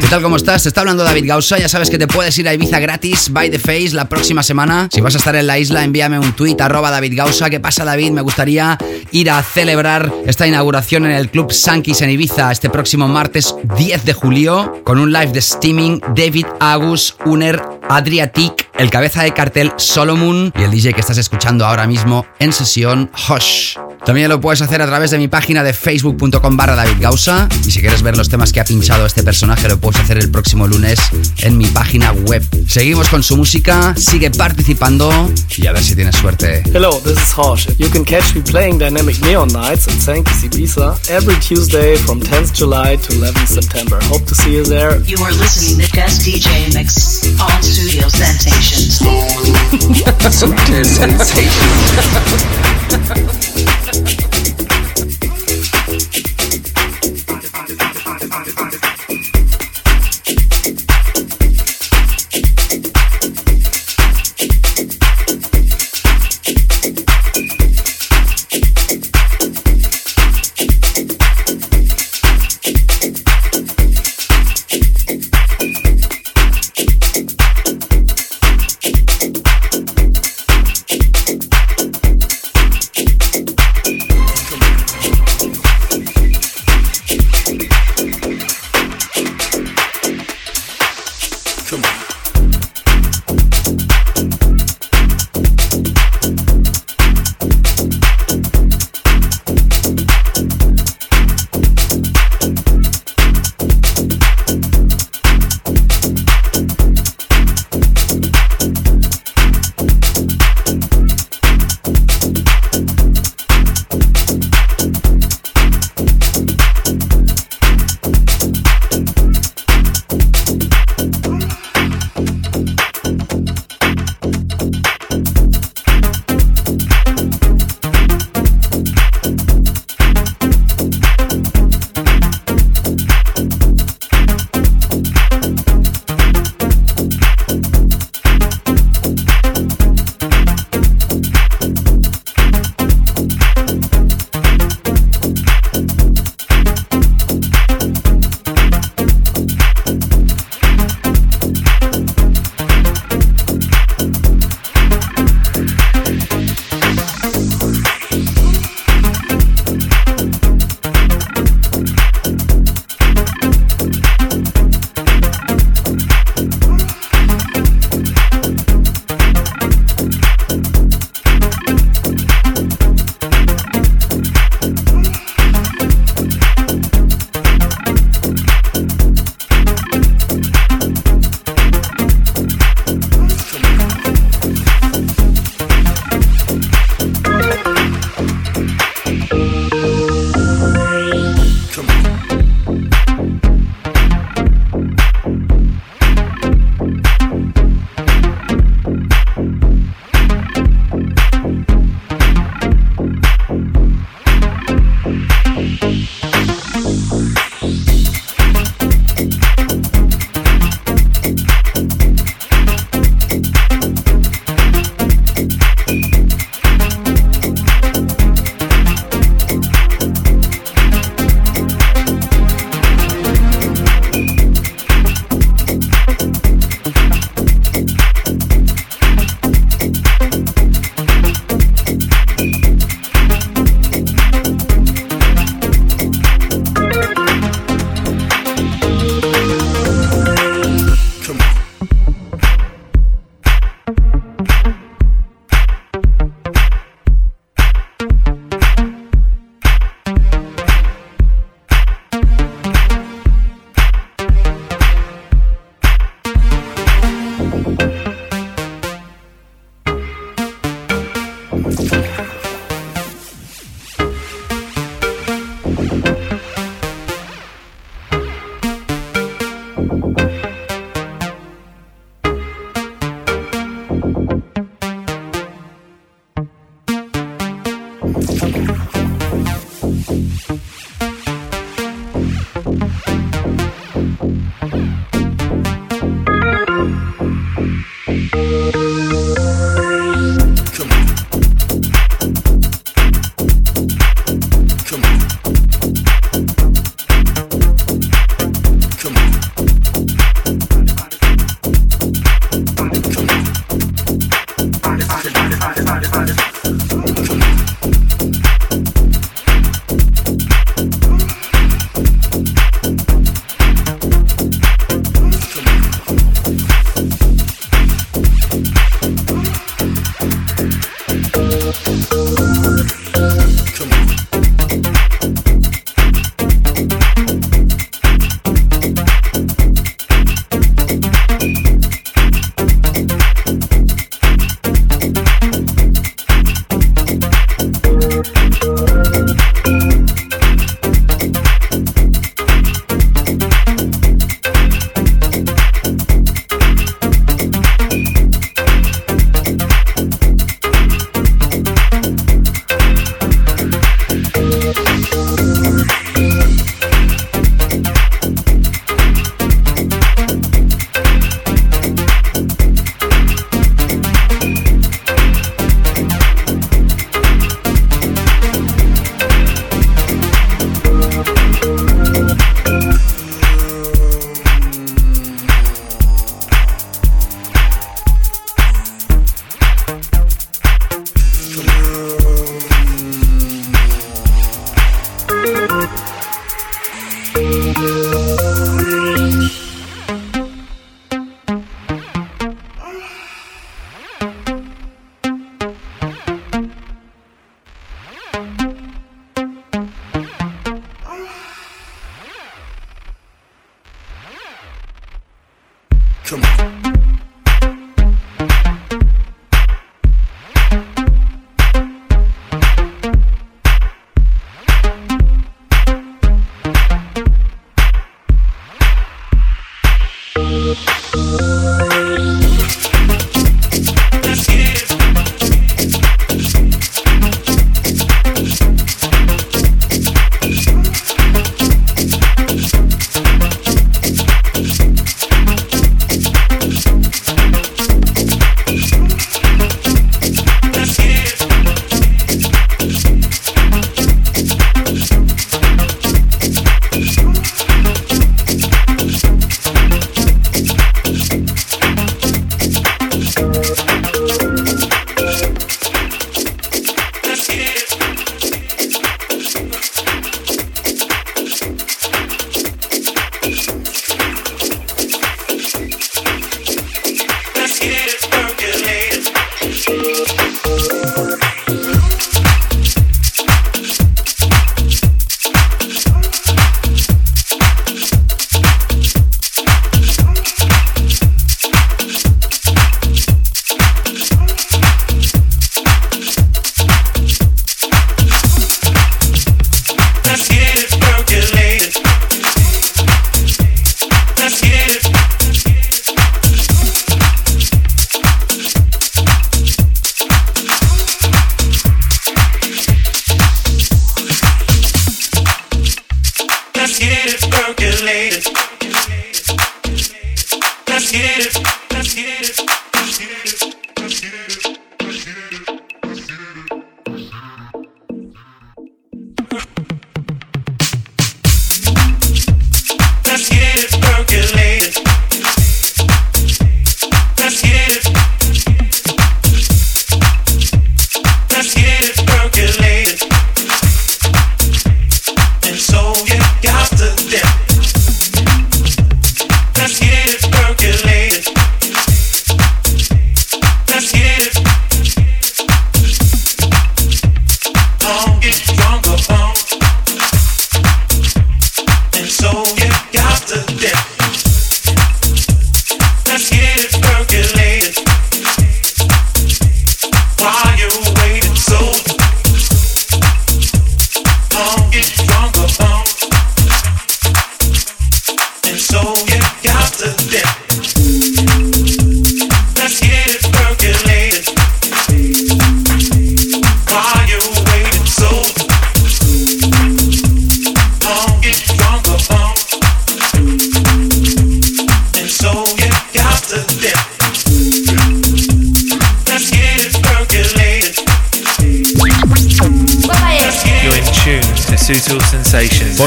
¿Qué tal? ¿Cómo estás? Te está hablando David Gausa. Ya sabes que te puedes ir a Ibiza gratis, by the face, la próxima semana. Si vas a estar en la isla, envíame un tweet, arroba David Gausa. ¿Qué pasa, David? Me gustaría ir a celebrar esta inauguración en el Club Sankis en Ibiza este próximo martes 10 de julio con un live de streaming David Agus, Uner, Adriatic, el cabeza de cartel Solomon y el DJ que estás escuchando ahora mismo en sesión Hush. También lo puedes hacer a través de mi página de facebook.com barra David Gausa y si quieres ver los temas que ha pinchado este personaje lo puedes hacer el próximo lunes en mi página web. Seguimos con su música, sigue participando y a ver si tienes suerte. Hello, this is Horsch. You can catch me playing Dynamic Neon Nights at Sankey's Ibiza every Tuesday from 10th July to 11th September. Hope to see you there. You are listening to Guest DJ Mix on Studio Sensations. Sutil Sensations. Thank you.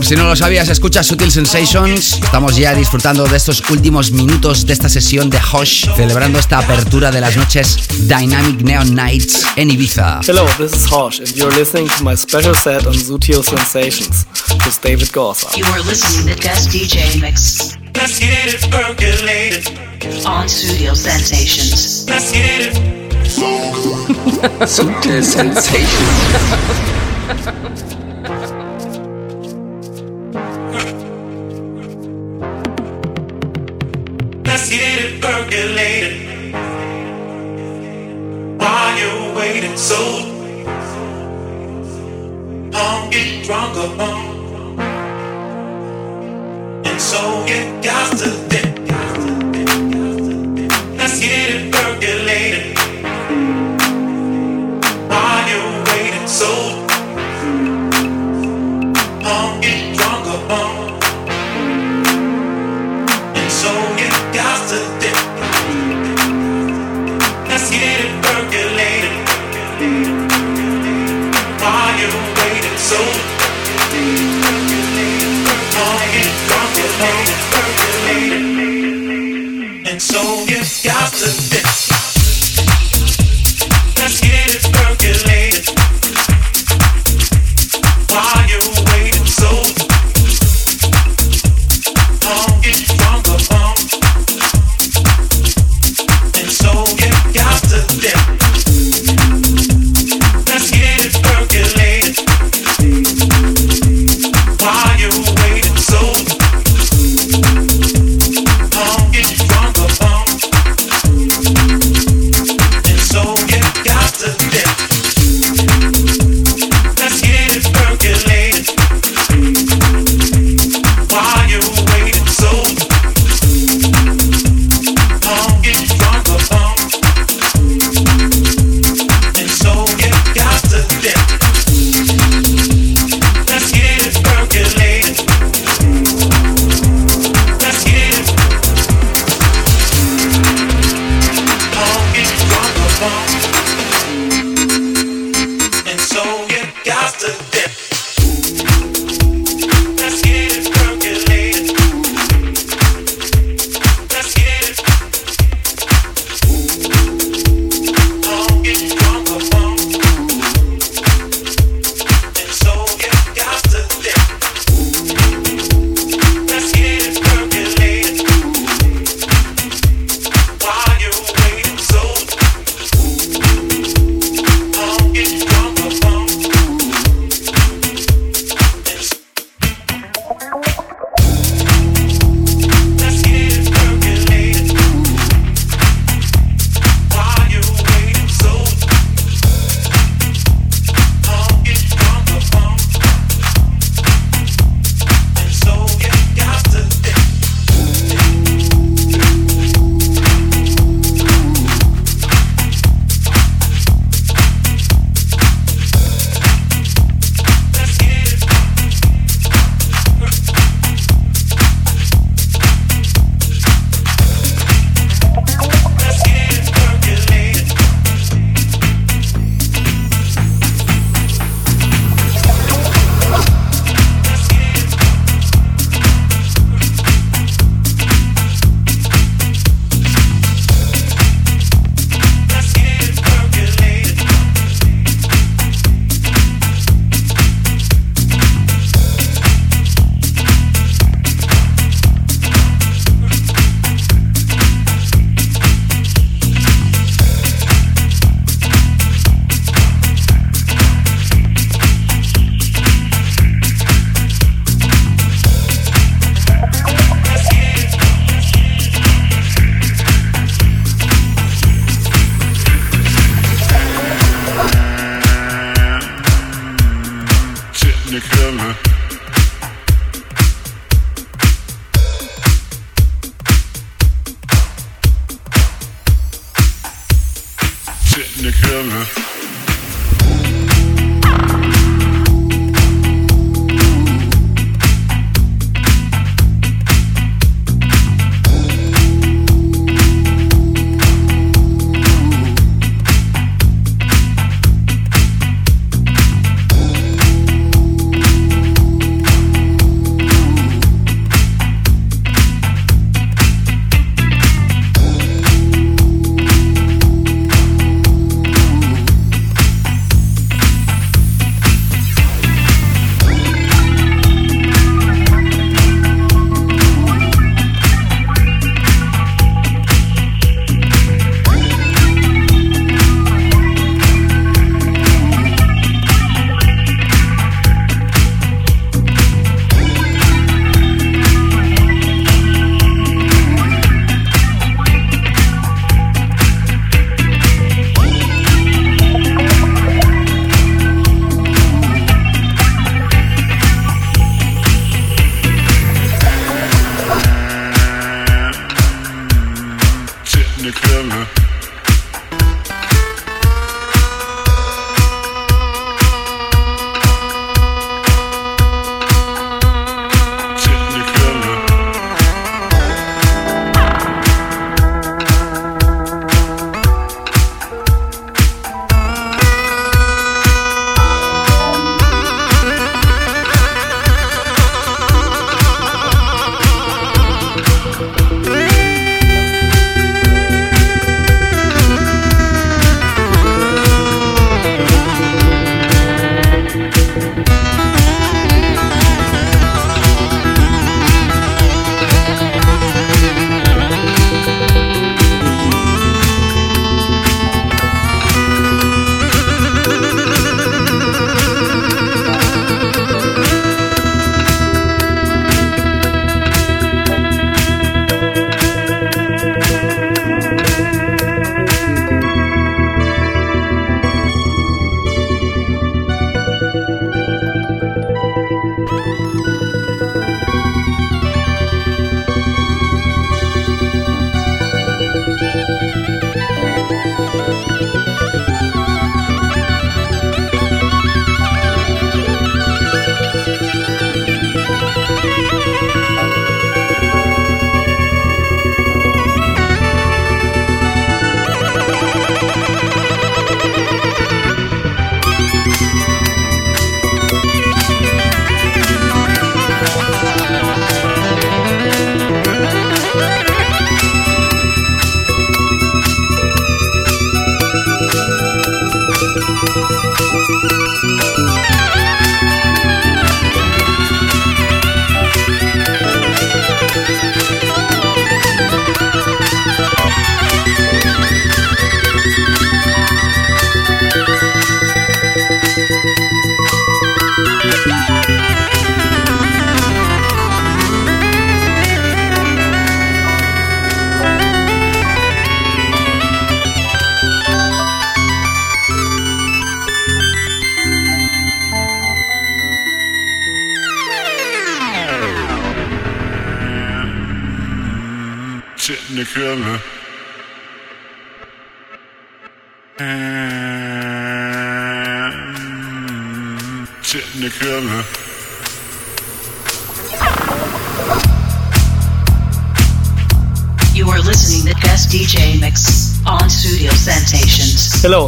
Por si no lo sabías, escucha Sutil Sensations. Estamos ya disfrutando de estos últimos minutos de esta sesión de Hosh, celebrando esta apertura de las noches Dynamic Neon Nights en Ibiza. Hello, this is Hosh, and you're listening to my special set on Sutil Sensations with David Gausa. You are listening to Guest DJ Mix. Let's get it percolated on Studio Sensations. Let's get it. Sutil Sensations.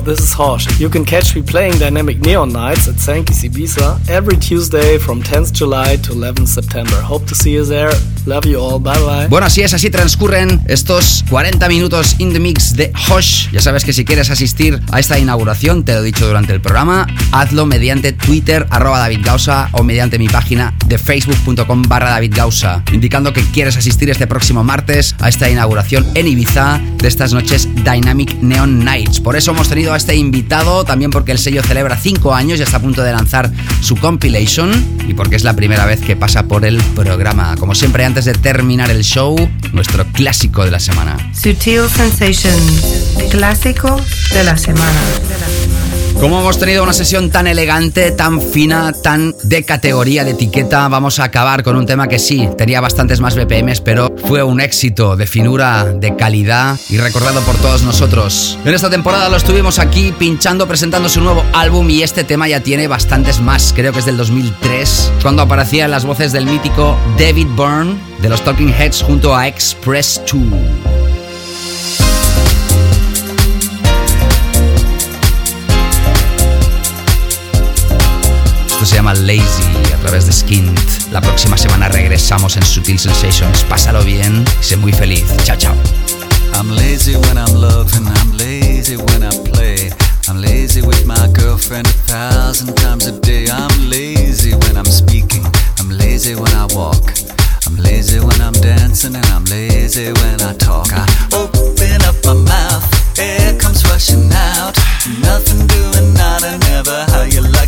this is Horsch. You can catch me playing Dynamic Neon Nights at Sankey's Ibiza every Tuesday from 10th July to 11th September. Hope to see you there. Love you all. Bye bye. Bueno, así es, así transcurren estos 40 minutos in the mix de Hosh. Ya sabes que si quieres asistir a esta inauguración, te lo he dicho durante el programa, hazlo mediante Twitter, arroba David Gausa, o mediante mi página de facebook.com barra David Gausa, indicando que quieres asistir este próximo martes a esta inauguración en Ibiza de estas noches Dynamic Neon Nights. Por eso hemos tenido a este invitado, también porque el sello celebra 5 años y está a punto de lanzar su compilation y porque es la primera vez que pasa por el programa. Como siempre, antes de terminar el show, nuestro clásico de la semana. Sutil Sensations, clásico de la semana. Como hemos tenido una sesión tan elegante, tan fina, tan de categoría de etiqueta, vamos a acabar con un tema que sí, tenía bastantes más BPMs, pero fue un éxito de finura, de calidad y recordado por todos nosotros. En esta temporada lo estuvimos aquí pinchando, presentando su nuevo álbum y este tema ya tiene bastantes más, creo que es del 2003, cuando aparecían las voces del mítico David Byrne de los Talking Heads junto a Express 2. Lazy a través de Skint. La próxima semana regresamos en Sutil Sensations. Pásalo bien sé muy feliz. Chao, chao. I'm lazy when I'm loving, I'm lazy when I play. I'm lazy with my girlfriend a thousand times a day. I'm lazy when I'm speaking, I'm lazy when I walk. I'm lazy when I'm dancing and I'm lazy when I talk. I open up my mouth, air comes rushing out. Nothing doing, nada, never how you like